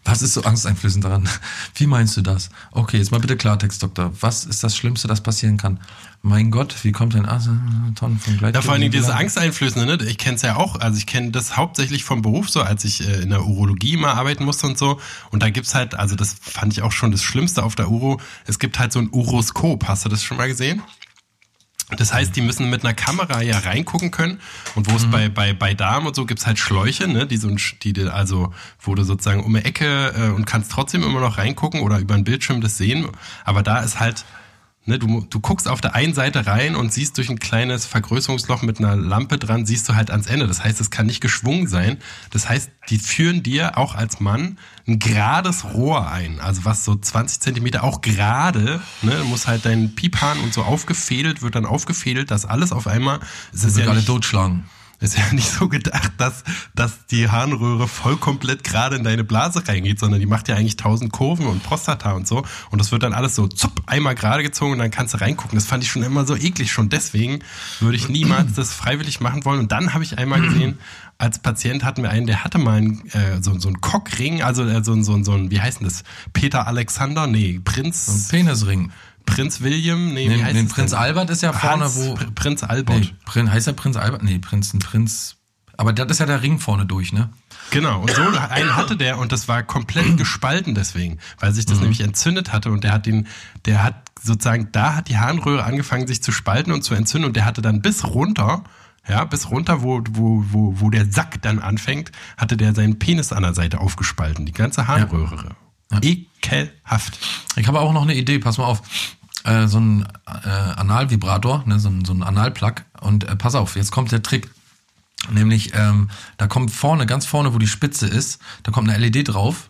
S2: Was ist so angsteinflößend daran? Wie meinst du das? Okay, jetzt mal bitte Klartext, Doktor. Was ist das Schlimmste, das passieren kann? Mein Gott, wie kommt ein Arzt? Tonnen von
S1: Ja, vor allen Dingen diese
S2: Gleitgel-
S1: Angsteinflößende, ne? ich kenne es ja auch, also ich kenne das hauptsächlich vom Beruf so, als ich äh, in der Urologie mal arbeiten musste und so. Und da gibt's halt, also das fand ich auch schon das Schlimmste auf der Uro, es gibt halt so ein Uroskop, hast du das schon mal gesehen? Das heißt, die müssen mit einer Kamera ja reingucken können. Und wo es bei, bei, bei Darm und so gibt's halt Schläuche, ne, die so die, also, wo du sozusagen um eine Ecke äh, und kannst trotzdem immer noch reingucken oder über einen Bildschirm das sehen. Aber da ist halt, Ne, du, du guckst auf der einen Seite rein und siehst durch ein kleines Vergrößerungsloch mit einer Lampe dran, siehst du halt ans Ende. Das heißt, es kann nicht geschwungen sein. Das heißt, die führen dir auch als Mann ein gerades Rohr ein. Also was so 20 Zentimeter auch gerade, ne, du musst halt deinen Piephahn und so aufgefädelt, wird dann aufgefädelt, das alles auf einmal. Es ist ja
S2: alle
S1: nicht,
S2: totschlagen.
S1: Ist ja nicht so gedacht, dass, dass die Harnröhre voll komplett gerade in deine Blase reingeht, sondern die macht ja eigentlich tausend Kurven und Prostata und so. Und das wird dann alles so zupp, einmal gerade gezogen und dann kannst du reingucken. Das fand ich schon immer so eklig. Schon deswegen würde ich niemals das freiwillig machen wollen. Und dann habe ich einmal gesehen, als Patient hatten wir einen, der hatte mal einen, äh, so, so einen Cockring, also äh, so, ein- so, ein- so ein, wie heißt denn das? Peter Alexander? Nee, Prinz,
S2: Penisring.
S1: Prinz William? Nee,
S2: den
S1: es
S2: Prinz
S1: denn?
S2: Albert ist ja vorne,
S1: Hans,
S2: wo.
S1: Pr- Prinz Albert.
S2: Nee, Prin, heißt der Prinz Albert? Nee, Prinz, ein Prinz. Aber das ist ja der Ring vorne durch, ne?
S1: Genau, und so einen hatte der und das war komplett gespalten deswegen, weil sich das nämlich entzündet hatte und der hat den, der hat sozusagen, da hat die Harnröhre angefangen sich zu spalten und zu entzünden und der hatte dann bis runter, ja, bis runter, wo, wo, wo, wo der Sack dann anfängt, hatte der seinen Penis an der Seite aufgespalten, die ganze Harnröhre. Ekelhaft.
S2: Ich habe auch noch eine Idee, pass mal auf. Äh, so ein äh, Analvibrator, ne, so ein, so ein Analplug. Und äh, pass auf, jetzt kommt der Trick. Nämlich, ähm, da kommt vorne, ganz vorne, wo die Spitze ist, da kommt eine LED drauf.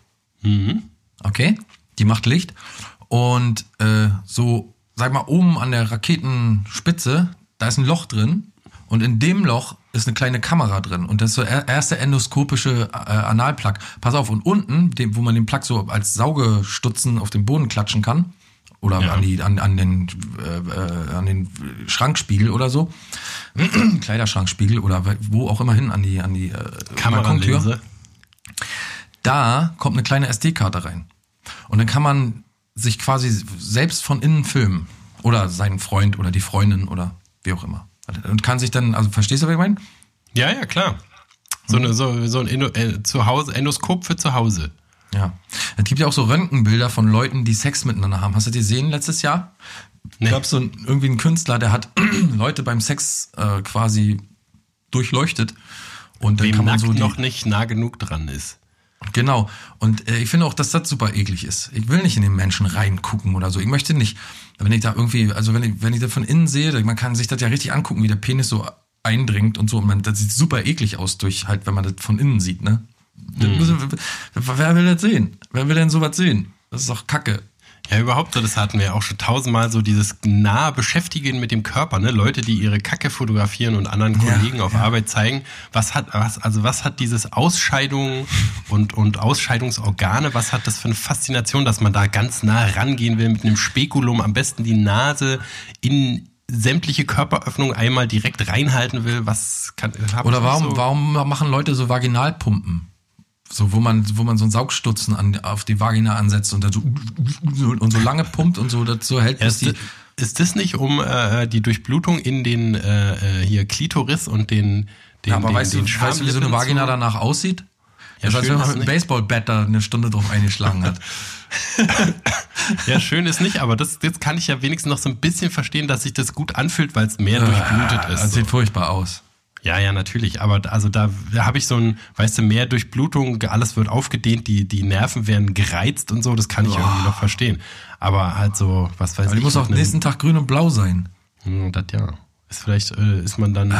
S2: Okay? Die macht Licht. Und äh, so, sag mal, oben an der Raketenspitze, da ist ein Loch drin. Und in dem Loch ist eine kleine Kamera drin. Und das ist so der erste endoskopische äh, Analplug. Pass auf, und unten, dem, wo man den Plug so als Saugestutzen auf den Boden klatschen kann, oder
S1: Ja.
S2: an, die, an, an, den, äh, äh, an den Schrankspiegel oder so, Kleiderschrankspiegel oder wo auch immer hin, an die, an die äh, Balkontür da kommt eine kleine SD-Karte rein. Und dann kann man sich quasi selbst von innen filmen. Oder seinen Freund oder die Freundin oder wie auch immer. Und kann sich dann, also verstehst du, was ich meine?
S1: Ja, ja, klar. So, eine, so, so ein Endo, äh, Endoskop für zu Hause.
S2: Ja. Es gibt ja auch so Röntgenbilder von Leuten, die Sex miteinander haben. Hast du die gesehen letztes Jahr?
S1: Nee.
S2: gab so einen, irgendwie einen Künstler, der hat Leute beim Sex äh, quasi durchleuchtet. Und dann
S1: Wem
S2: kann man so die,
S1: noch nicht nah genug dran ist.
S2: Genau. Und äh, ich finde auch, dass das super eklig ist. Ich will nicht in den Menschen reingucken oder so. Ich möchte nicht, wenn ich da irgendwie, also wenn ich, wenn ich das von innen sehe, man kann sich das ja richtig angucken, wie der Penis so eindringt und so. Und man, das sieht super eklig aus, durch halt, wenn man das von innen sieht, ne? Wir- Wer will das sehen? Wer will denn sowas sehen? Das ist doch Kacke.
S1: Ja, überhaupt so, das hatten wir auch schon tausendmal so dieses nahe Beschäftigen mit dem Körper, ne? Leute, die ihre Kacke fotografieren und anderen
S2: Ja,
S1: Kollegen auf Arbeit zeigen, was hat, was, also was hat dieses Ausscheidung und, und Ausscheidungsorgane, was hat das für eine Faszination, dass man da ganz nah rangehen will mit einem Spekulum, am besten die Nase in sämtliche Körperöffnungen einmal direkt reinhalten will, was kann,
S2: Oder warum,
S1: so,
S2: warum machen Leute so Vaginalpumpen? So, wo man, wo man so einen Saugstutzen an, auf die Vagina ansetzt und dann so, und so lange pumpt und so dazu hält,
S1: Ja,
S2: bis die,
S1: ist das nicht um äh, die Durchblutung in den äh, äh, hier Klitoris und den den,
S2: Ja, aber
S1: den,
S2: weißt,
S1: den
S2: du, weißt du, wie so eine Vagina
S1: zu-
S2: danach aussieht?
S1: Ja,
S2: das
S1: schön
S2: wenn man mit einem Baseballbat da eine Stunde drauf eingeschlagen hat.
S1: Ja, schön ist nicht, aber das jetzt kann ich ja wenigstens noch so ein bisschen verstehen, dass sich das gut anfühlt, weil es mehr durchblutet
S2: Das
S1: ist. So.
S2: sieht furchtbar aus.
S1: Ja, ja, natürlich. Aber da- also da, habe ich so ein, weißt du, mehr Durchblutung, alles wird aufgedehnt, die, die Nerven werden gereizt und so, das kann ich irgendwie noch verstehen. Aber halt so, was weiß
S2: Aber die
S1: ich.
S2: muss auch nächsten Tag grün und blau sein.
S1: Hm, Das ja. Ist vielleicht äh, ist man dann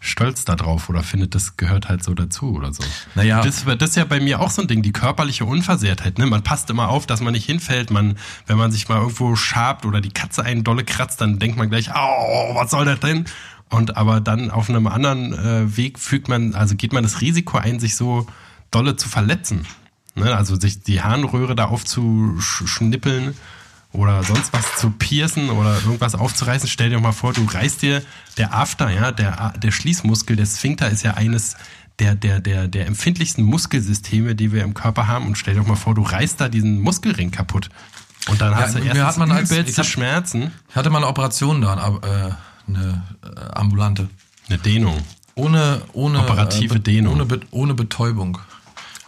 S1: stolz darauf oder findet, das gehört halt so dazu oder so.
S2: Naja.
S1: Das, das ist ja bei mir auch so ein Ding, die körperliche Unversehrtheit. Ne? Man passt immer auf, dass man nicht hinfällt. Man, wenn man sich mal irgendwo schabt oder die Katze einen dolle kratzt, dann denkt man gleich, oh, was soll das denn? Und aber dann auf einem anderen äh, Weg fügt man, also geht man das Risiko ein, sich so dolle zu verletzen. Ne? Also sich die Harnröhre da aufzuschnippeln oder sonst was zu piercen oder irgendwas aufzureißen. Stell dir mal vor, du reißt dir der After, ja, der, der Schließmuskel, der Sphinkter ist ja eines der, der, der, der empfindlichsten Muskelsysteme, die wir im Körper haben. Und stell dir mal vor, du reißt da diesen Muskelring kaputt. Und dann hast du erst
S2: hat man
S1: übelste
S2: hab-
S1: Schmerzen.
S2: Hatte mal eine Operation da, äh, eine äh, ambulante.
S1: Eine Dehnung.
S2: Ohne, ohne,
S1: Operative
S2: äh,
S1: Dehnung.
S2: Ohne, Be ohne Betäubung.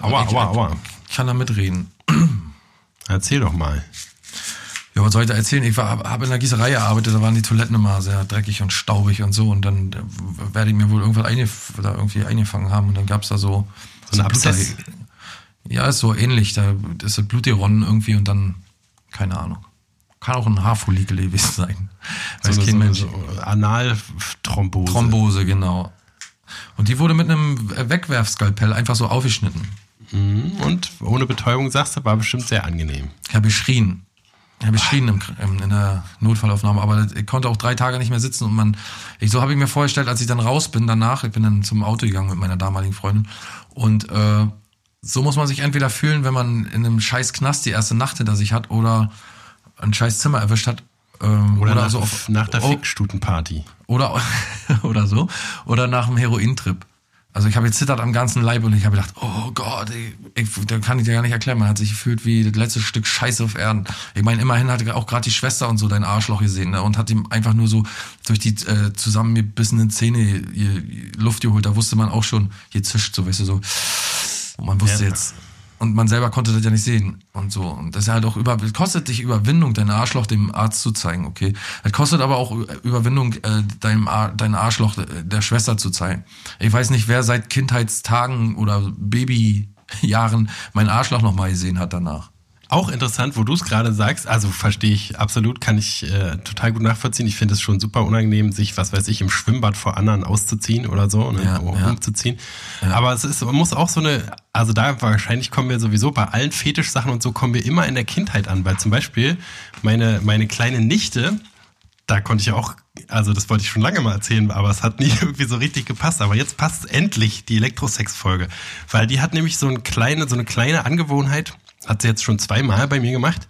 S1: Aua,
S2: ich,
S1: aua, aua.
S2: Ich kann da mitreden.
S1: Erzähl doch mal.
S2: Ja, was soll ich da erzählen? Ich habe in der Gießerei gearbeitet, da waren die Toiletten immer sehr dreckig und staubig und so. Und dann äh, werde ich mir wohl irgendwas eingef da irgendwie eingefangen haben. Und dann gab's da so,
S1: So ein Abszess?
S2: Ja, ist so ähnlich. Da ist das Blut geronnen irgendwie und dann, keine Ahnung. Kann auch ein Haarfollikel gewesen sein.
S1: So
S2: Weiß
S1: eine, so Analthrombose.
S2: Thrombose, genau. Und die wurde mit einem Wegwerfskalpell einfach so aufgeschnitten.
S1: Mhm. Und ohne Betäubung sagst du, war bestimmt sehr angenehm.
S2: Ich habe geschrien. Ich habe geschrien im, im, in der Notfallaufnahme, aber ich konnte auch drei Tage nicht mehr sitzen und man, ich, so habe ich mir vorgestellt, als ich dann raus bin danach, ich bin dann zum Auto gegangen mit meiner damaligen Freundin und äh, so muss man sich entweder fühlen, wenn man in einem scheiß Knast die erste Nacht hinter sich hat oder ein scheiß Zimmer erwischt hat. ähm,
S1: Oder, nach,
S2: so auf,
S1: nach der
S2: oh,
S1: Fickstutenparty.
S2: oder, oder so. Oder nach einem Herointrip. Also ich habe gezittert am ganzen Leib und ich habe gedacht, oh Gott, ich, da kann ich dir gar nicht erklären. Man hat sich gefühlt wie das letzte Stück Scheiße auf Erden. Ich meine, immerhin hatte auch gerade die Schwester und so dein Arschloch gesehen ne? und hat ihm einfach nur so durch die äh, zusammengebissenen Zähne Luft geholt. Da wusste man auch schon, hier zischt so, weißt du, so. Und man wusste
S1: Ja.
S2: jetzt, und man selber konnte das ja nicht sehen und so. Und das ist halt auch über, kostet dich Überwindung, dein Arschloch dem Arzt zu zeigen, okay. Das kostet aber auch Überwindung, äh, deinem Ar dein Arschloch äh, der Schwester zu zeigen. Ich weiß nicht, wer seit Kindheitstagen oder Babyjahren mein Arschloch noch mal gesehen hat danach.
S1: Auch interessant, wo du es gerade sagst, also verstehe ich absolut, kann ich äh, total gut nachvollziehen. Ich finde es schon super unangenehm, sich, was weiß ich, im Schwimmbad vor anderen auszuziehen oder so, ne,
S2: Ja, ja.
S1: umzuziehen. Aber es ist, man muss auch so eine, also da wahrscheinlich kommen wir sowieso bei allen Fetischsachen und so kommen wir immer in der Kindheit an, weil zum Beispiel meine, meine kleine Nichte, da konnte ich auch, also das wollte ich schon lange mal erzählen, aber es hat nie irgendwie so richtig gepasst. Aber jetzt passt endlich die Elektrosex-Folge. Weil die hat nämlich so eine kleine, so eine kleine Angewohnheit, hat sie jetzt schon zweimal bei mir gemacht,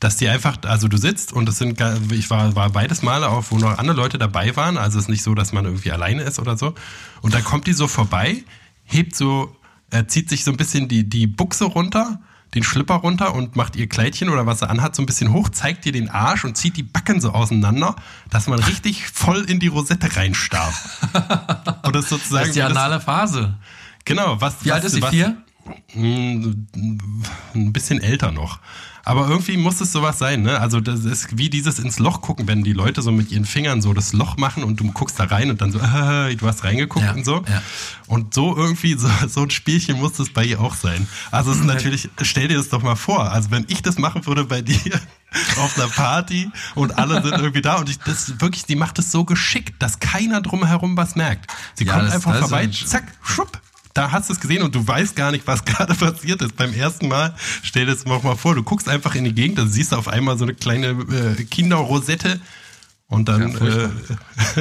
S1: dass die einfach, also du sitzt und es sind, ich war, war beides Male auf, wo noch andere Leute dabei waren, also es ist nicht so, dass man irgendwie alleine ist oder so. Und dann kommt die so vorbei, hebt so, äh, zieht sich so ein bisschen die, die Buchse runter, den Schlipper runter und macht ihr Kleidchen oder was sie anhat so ein bisschen hoch, zeigt ihr den Arsch und zieht die Backen so auseinander, dass man richtig voll in die Rosette reinstarrt. Und das sozusagen.
S2: Das ist die anale Phase.
S1: Genau, was.
S2: Wie
S1: was,
S2: alt ist sie? Vier?
S1: Mm, Ein bisschen älter noch. Aber irgendwie muss es sowas sein, ne? Also das ist wie dieses ins Loch gucken, wenn die Leute so mit ihren Fingern so das Loch machen und du guckst da rein und dann so, äh, du hast reingeguckt
S2: Ja,
S1: und so.
S2: ja.
S1: Und so irgendwie, so, so ein Spielchen muss das bei ihr auch sein. Also es ist natürlich, stell dir das doch mal vor, also wenn ich das machen würde bei dir auf einer Party und alle sind irgendwie da und ich, das wirklich, die macht es so geschickt, dass keiner drumherum was merkt. Sie
S2: Ja,
S1: kommt
S2: das-
S1: einfach
S2: das
S1: vorbei, zack, schupp, da hast du es gesehen und du weißt gar nicht, was gerade passiert ist. Beim ersten Mal, stell dir das mal vor, du guckst einfach in die Gegend, dann siehst du auf einmal so eine kleine äh, Kinderrosette und dann
S2: Ja,
S1: äh,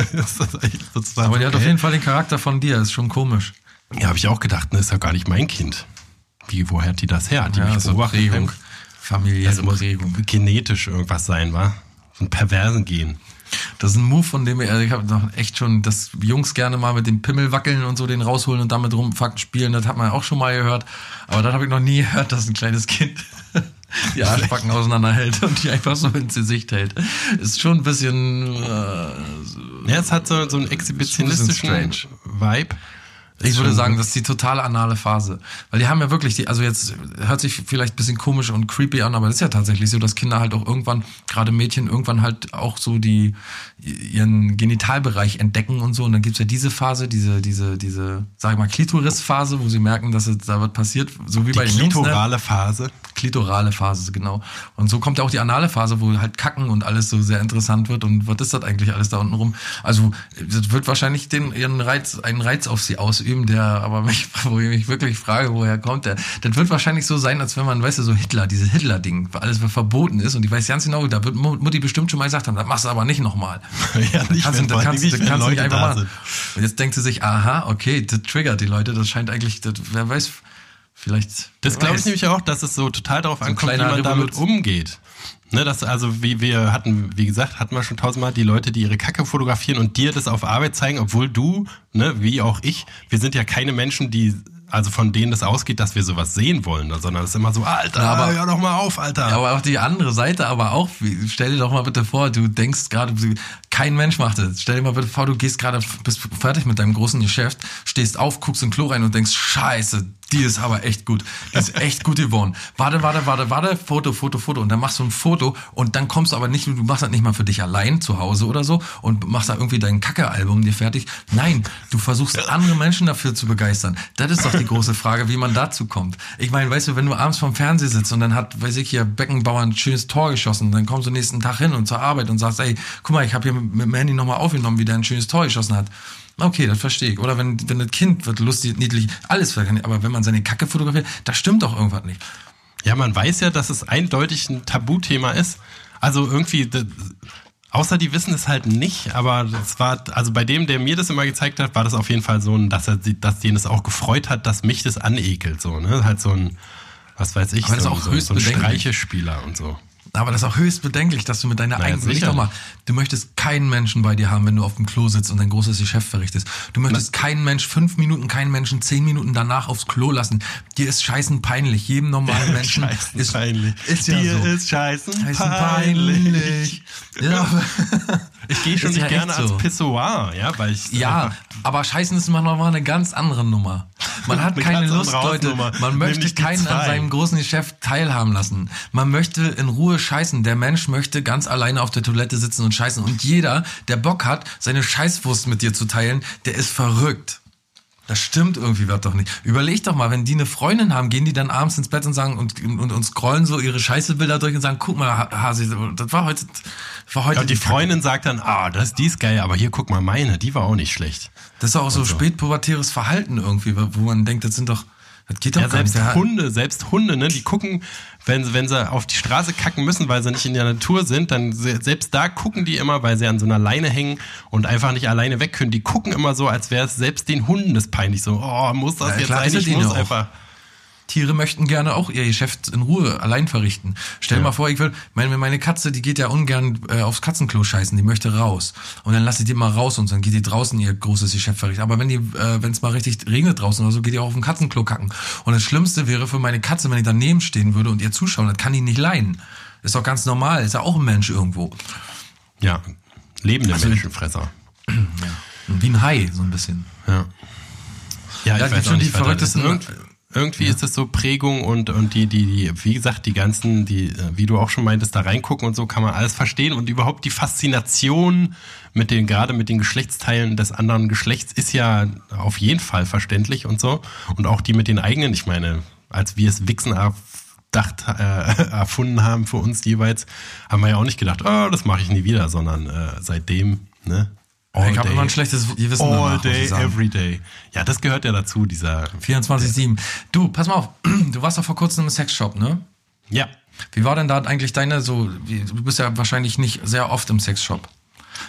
S1: ist das eigentlich sozusagen.
S2: Aber die hat auf jeden Fall den Charakter von dir, ist schon komisch.
S1: Ja, habe ich auch gedacht, ne, ist ja gar nicht mein Kind. Wie, woher hat die das her? Hat die mich
S2: so
S1: beobachtet?
S2: Prägung. Familiäre
S1: Das muss
S2: Prägung.
S1: genetisch irgendwas sein, wa? So ein perversen Gen.
S2: Das ist ein Move, von dem ich, also ich habe noch echt schon, dass Jungs gerne mal mit dem Pimmel wackeln und so den rausholen und damit rumfucken spielen, das hat man auch schon mal gehört. Aber das habe ich noch nie gehört, dass ein kleines Kind die Arschbacken auseinanderhält und die einfach so ins Gesicht hält. Ist schon ein bisschen, äh,
S1: Ja, es hat so, so einen exhibitionistischen. Vibe.
S2: Ich würde sagen, das ist die totale anale Phase. Weil die haben ja wirklich, die, also jetzt hört sich vielleicht ein bisschen komisch und creepy an, aber es ist ja tatsächlich so, dass Kinder halt auch irgendwann, gerade Mädchen, irgendwann halt auch so die ihren Genitalbereich entdecken und so. Und dann gibt's ja diese Phase, diese, diese, diese, sag ich mal, Klitoris-Phase, wo sie merken, dass es, da was passiert, so wie
S1: die
S2: bei den Jungs. ne?
S1: klitorale Phase.
S2: Klitorale Phase, genau. Und so kommt ja auch die anale Phase, wo halt Kacken und alles so sehr interessant wird. Und was ist das eigentlich alles da unten rum? Also, das wird wahrscheinlich den, ihren Reiz, einen Reiz auf sie ausüben, der aber mich, wo ich mich wirklich frage, woher kommt der? Das wird wahrscheinlich so sein, als wenn man, weißt du, so Hitler, dieses Hitler-Ding, alles was verboten ist. Und ich weiß ganz genau, da wird Mutti bestimmt schon mal gesagt haben, das machst du aber nicht nochmal.
S1: ja, nicht,
S2: Kannst,
S1: allem
S2: kannst,
S1: nicht,
S2: das kannst du nicht einfach machen. Und jetzt denkt sie sich, aha, okay, das triggert die Leute, das scheint eigentlich, das, wer weiß, vielleicht.
S1: Das glaube ich nämlich auch, dass es so total darauf
S2: ein
S1: ankommt, wie man damit umgeht. Ne, das also wie wir hatten, wie gesagt, hatten wir schon tausendmal die Leute, die ihre Kacke fotografieren und dir das auf Arbeit zeigen, obwohl du, ne, wie auch ich, wir sind ja keine Menschen, die also von denen das ausgeht, dass wir sowas sehen wollen, sondern es ist immer so, Alter,
S2: Ja, aber-
S1: hör doch mal auf, Alter.
S2: Ja, aber auch die andere Seite, aber auch, stell dir doch mal bitte vor, du denkst gerade, kein Mensch macht das. Stell dir mal bitte vor, du gehst gerade, bist fertig mit deinem großen Geschäft, stehst auf, guckst in Klo rein und denkst, scheiße, die ist aber echt gut. Die ist echt gut geworden. Warte, warte, warte, warte, Foto, Foto, Foto. Und dann machst du ein Foto und dann kommst du aber nicht, du machst das nicht mal für dich allein zu Hause oder so und machst da irgendwie dein Kacke-Album dir fertig. Nein, du versuchst andere Menschen dafür zu begeistern. Das ist doch die große Frage, wie man dazu kommt. Ich meine, weißt du, wenn du abends vorm Fernseher sitzt und dann hat, weiß ich hier, Beckenbauer ein schönes Tor geschossen, dann kommst du nächsten Tag hin und zur Arbeit und sagst, ey, guck mal, ich habe hier mit, mit dem Handy nochmal aufgenommen, wie der ein schönes Tor geschossen hat. Okay, das verstehe ich. Oder wenn, wenn das Kind wird lustig, niedlich, alles verkann aber wenn man seine Kacke fotografiert, da stimmt doch irgendwas nicht.
S1: Ja, man weiß ja, dass es eindeutig ein Tabuthema ist. Also irgendwie, außer die wissen es halt nicht, aber das war, also bei dem, der mir das immer gezeigt hat, war das auf jeden Fall so ein, dass er, dass den es auch gefreut hat, dass mich das anekelt, so, ne? Halt so ein, was weiß ich,
S2: Aber das
S1: so,
S2: ist auch
S1: so,
S2: höchst
S1: so ein. Streichespieler und so.
S2: Aber das ist auch höchst bedenklich, dass du mit deiner eigenen, Überleg
S1: sicher.
S2: doch mal, du möchtest keinen Menschen bei dir haben, wenn du auf dem Klo sitzt und dein großes Geschäft verrichtest. Du möchtest keinen Mensch, fünf Minuten, keinen Menschen, zehn Minuten danach aufs Klo lassen. Dir ist scheißen peinlich. Jedem normalen Menschen
S1: Scheißen
S2: ist,
S1: peinlich.
S2: ist ja
S1: Dir
S2: so.
S1: ist scheißen,
S2: Scheißen
S1: peinlich.
S2: peinlich. Ja,
S1: Ich gehe schon
S2: Ist
S1: nicht
S2: ja
S1: gerne
S2: echt
S1: ans
S2: so.
S1: Pissoir, ja, weil ich
S2: ja, aber Scheißen ist mal nochmal eine ganz andere Nummer. Man hat
S1: Eine
S2: keine Lust, Leute. Man möchte keinen an seinem großen Geschäft teilhaben lassen. Man möchte in Ruhe scheißen. Der Mensch möchte ganz alleine auf der Toilette sitzen und scheißen. Und jeder, der Bock hat, seine Scheißwurst mit dir zu teilen, der ist verrückt. Das stimmt irgendwie was doch nicht. Überleg doch mal, wenn die eine Freundin haben, gehen die dann abends ins Bett und sagen und, und, und scrollen so ihre Scheißebilder durch und sagen, guck mal, Ha- Hasi, das war heute, war heute
S1: Ja, und die
S2: Kacke.
S1: Freundin sagt dann, ah, das, die ist geil, aber hier guck mal meine, die war auch nicht schlecht.
S2: Das ist auch so spätpubertäres Verhalten irgendwie, wo man denkt, das sind doch, das geht doch
S1: Ja,
S2: nicht.
S1: selbst
S2: Der-
S1: Hunde, selbst Hunde, ne, die gucken, wenn, sie- wenn sie auf die Straße kacken müssen, weil sie nicht in der Natur sind, dann se- selbst da gucken die immer, weil sie an so einer Leine hängen und einfach nicht alleine weg können. Die gucken immer so, als wäre es selbst den Hunden das peinlich. So, oh, muss das
S2: Ja,
S1: jetzt
S2: klar,
S1: sein? Ich muss
S2: auch. Tiere möchten gerne auch ihr Geschäft in Ruhe allein verrichten. Stell dir mal vor, ich will, meine, meine Katze, die geht ja ungern äh, aufs Katzenklo scheißen, die möchte raus. Und dann lasse ich die mal raus und dann geht die draußen ihr großes Geschäft verrichten. Aber wenn die, äh, wenn es mal richtig regnet draußen oder so, geht die auch auf dem Katzenklo kacken. Und das Schlimmste wäre für meine Katze, wenn ich daneben stehen würde und ihr zuschauen, das kann die nicht leiden. Ist doch ganz normal, ist ja auch ein Mensch irgendwo.
S1: Ja, lebende
S2: Also-
S1: Menschenfresser.
S2: Wie ein Hai, so ein bisschen.
S1: Ja. Ja,
S2: Ja,
S1: ich
S2: gibt
S1: weiß
S2: schon die verrücktesten-
S1: Irgend, irgendwie ist es so Prägung und, und die, die, die, wie gesagt, die ganzen, die, äh, wie du auch schon meintest, da reingucken und so kann man alles verstehen und überhaupt die Faszination mit den, gerade mit den Geschlechtsteilen des anderen Geschlechts ist ja auf jeden Fall verständlich und so. Und auch die mit den eigenen, ich meine, als wir es Wichsen erdacht, äh, erfunden haben für uns jeweils, haben wir ja auch nicht gedacht, oh, das mache ich nie wieder, sondern äh, seitdem, ne?
S2: Ich habe immer ein schlechtes Gewissen
S1: All
S2: danach,
S1: day, every day. Ja, das gehört ja dazu, dieser.
S2: 24-7. Du, pass mal auf, du warst doch vor kurzem im Sexshop, ne?
S1: Ja.
S2: Wie war denn da eigentlich deine so, du bist ja wahrscheinlich nicht sehr oft im Sexshop.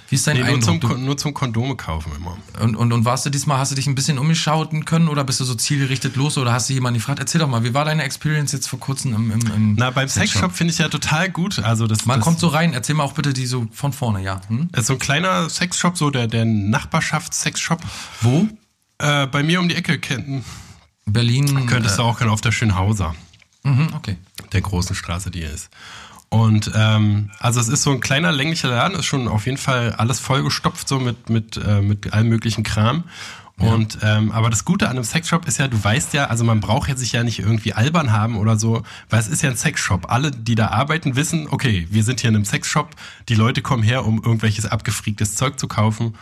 S2: Wie ist dein
S1: Nee, nur, zum,
S2: Eindruck? Du,
S1: Kon- nur zum Kondome kaufen immer.
S2: und, und, und warst du diesmal, hast du dich ein bisschen umgeschauten können oder bist du so zielgerichtet los oder hast du jemanden gefragt? Erzähl doch mal, wie war deine Experience jetzt vor kurzem im, im, im
S1: Na, beim Sexshop finde ich ja total gut. Also das,
S2: Man
S1: das
S2: kommt so rein, erzähl mal auch bitte die so von vorne, ja. Hm?
S1: ist so ein kleiner Sexshop, so der, der Nachbarschaftssexshop.
S2: Wo?
S1: Äh, bei mir um die Ecke kennen,
S2: Berlin.
S1: könntest
S2: äh,
S1: du auch kennen, auf der Schönhauser,
S2: mhm, okay.
S1: der großen Straße, die hier ist. Und ähm, also es ist so ein kleiner länglicher Laden, ist schon auf jeden Fall alles vollgestopft so mit mit äh, mit allem möglichen Kram. Und ähm, aber das Gute an einem Sexshop ist ja, du weißt ja, also man braucht jetzt sich ja nicht irgendwie albern haben oder so, weil es ist ja ein Sexshop. Alle, die da arbeiten, wissen, okay, wir sind hier in einem Sexshop, die Leute kommen her, um irgendwelches abgefriegtes Zeug zu kaufen.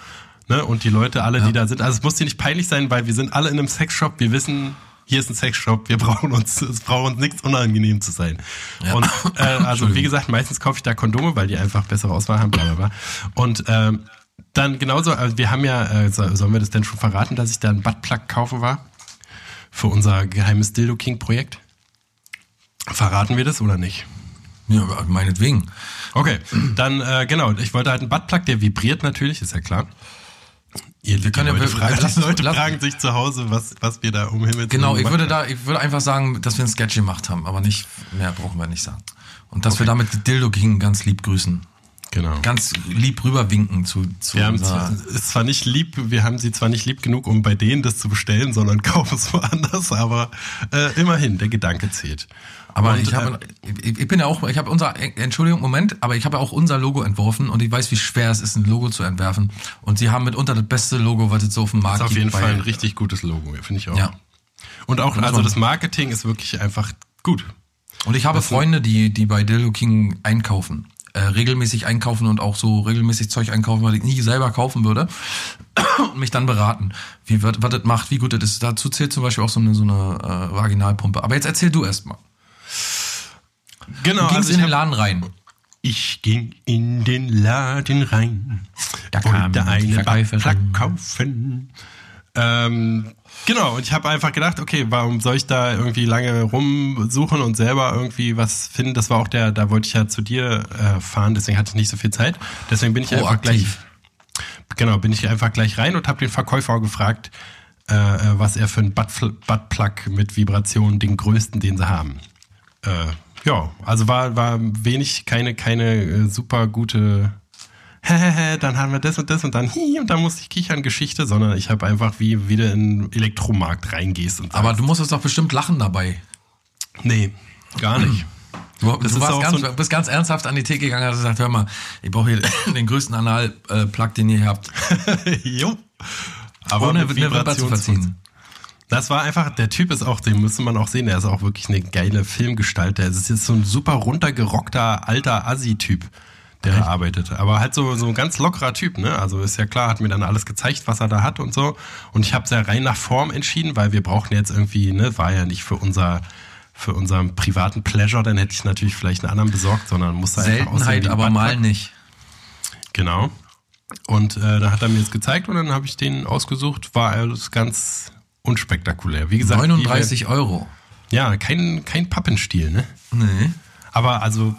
S1: Ne? Und die Leute, alle, die da sind, also es muss dir nicht peinlich sein, weil wir sind alle in einem Sexshop, wir wissen, hier ist ein Sexshop, wir brauchen uns, es braucht uns nichts unangenehm zu sein.
S2: Ja.
S1: Und äh, also wie gesagt, meistens kaufe ich da Kondome, weil die einfach bessere Auswahl haben, bla bla bla. Und ähm, dann genauso, also wir haben ja, äh, so- sollen wir das denn schon verraten, dass ich da einen Buttplug kaufe war? Für unser geheimes Dildo King Projekt? Verraten wir das oder nicht?
S2: Ja, meinetwegen.
S1: Okay, dann äh, genau, ich wollte halt einen Buttplug, der vibriert natürlich, ist ja klar. Ihr, wir
S2: können ja-
S1: Leute, fragen,
S2: lass
S1: Leute
S2: lass-
S1: fragen sich zu Hause, was, was wir da um Himmels
S2: Genau, ich würde da, ich würde einfach sagen, dass wir ein Sketch gemacht haben, aber nicht, mehr brauchen wir nicht sagen. Und dass wir damit Dildo King ganz lieb grüßen.
S1: Genau.
S2: Ganz lieb rüberwinken zu, zu
S1: Wir haben ist zwar nicht lieb, wir haben sie zwar nicht lieb genug, um bei denen das zu bestellen, sondern kaufen es woanders, aber äh, immerhin, der Gedanke zählt.
S2: Aber
S1: Und,
S2: ich habe, ich, ich bin ja auch, ich habe unser, Entschuldigung, Moment, aber ich habe ja auch unser Logo entworfen und ich weiß, wie schwer es ist, ein Logo zu entwerfen. Und sie haben mitunter das beste Logo, was es so auf dem Markt
S1: ist auf jeden
S2: gibt.
S1: Fall
S2: bei-
S1: ein richtig gutes Logo, finde ich auch.
S2: Ja.
S1: Und auch, also das Marketing ist wirklich einfach gut.
S2: Und ich habe
S1: Das
S2: Freunde, die, die bei Dildo King einkaufen. Äh, regelmäßig einkaufen und auch so regelmäßig Zeug einkaufen, was ich nie selber kaufen würde. und mich dann beraten, wie wird, was das macht, wie gut das ist. Dazu zählt zum Beispiel auch so eine, so eine äh, Vaginalpumpe. Aber jetzt erzähl du erst mal.
S1: Genau,
S2: Du gingst
S1: also
S2: in den Laden rein.
S1: ich ging in den Laden rein,
S2: Da kam
S1: wollte eine. Buttplug kaufen. Ähm, genau, und ich habe einfach gedacht, okay, warum soll ich da irgendwie lange rumsuchen und selber irgendwie was finden? Das war auch der, da wollte ich ja zu dir äh, fahren, deswegen hatte ich nicht so viel Zeit. Deswegen bin ich einfach gleich,
S2: Proaktiv.
S1: genau, bin ich einfach gleich rein und habe den Verkäufer gefragt, äh, äh, was er für einen Buttplug mit Vibration, den größten, den sie haben. Äh, ja, also war, war wenig, keine, keine äh, super gute, dann haben wir das und das und dann hi und dann musste ich kichern Geschichte, sondern ich habe einfach wie wie du in den Elektromarkt reingehst und
S2: Aber
S1: sagst,
S2: du musstest doch bestimmt lachen dabei.
S1: nee, gar nicht.
S2: Du,
S1: Das
S2: du warst ganz,
S1: so
S2: bist ganz ernsthaft an die Theke gegangen und hast gesagt, hör mal, ich brauche hier den größten Anal-Plug, den ihr habt.
S1: jo. Aber
S2: Ohne eine Wimper zu verziehen.
S1: Das war einfach, der Typ ist auch, den müsste man auch sehen, der ist auch wirklich eine geile Filmgestalt. Der ist jetzt so ein super runtergerockter alter Assi-Typ, der da arbeitet. Aber halt so, so ein ganz lockerer Typ, ne? Also ist ja klar, hat mir dann alles gezeigt, was er da hat und so. Und ich habe sehr rein nach Form entschieden, weil wir brauchen jetzt irgendwie, ne, war ja nicht für unser für unseren privaten Pleasure, dann hätte ich natürlich vielleicht einen anderen besorgt, sondern musste einfach
S2: Seltenheit,
S1: wie ein
S2: aber
S1: Buttplug.
S2: mal nicht.
S1: Genau. Und äh, da hat er mir das gezeigt und dann habe ich den ausgesucht. War alles ganz unspektakulär. Wie gesagt,
S2: 39 Euro.
S1: Ja, kein, kein Pappenstiel, ne?
S2: Nee.
S1: Aber also,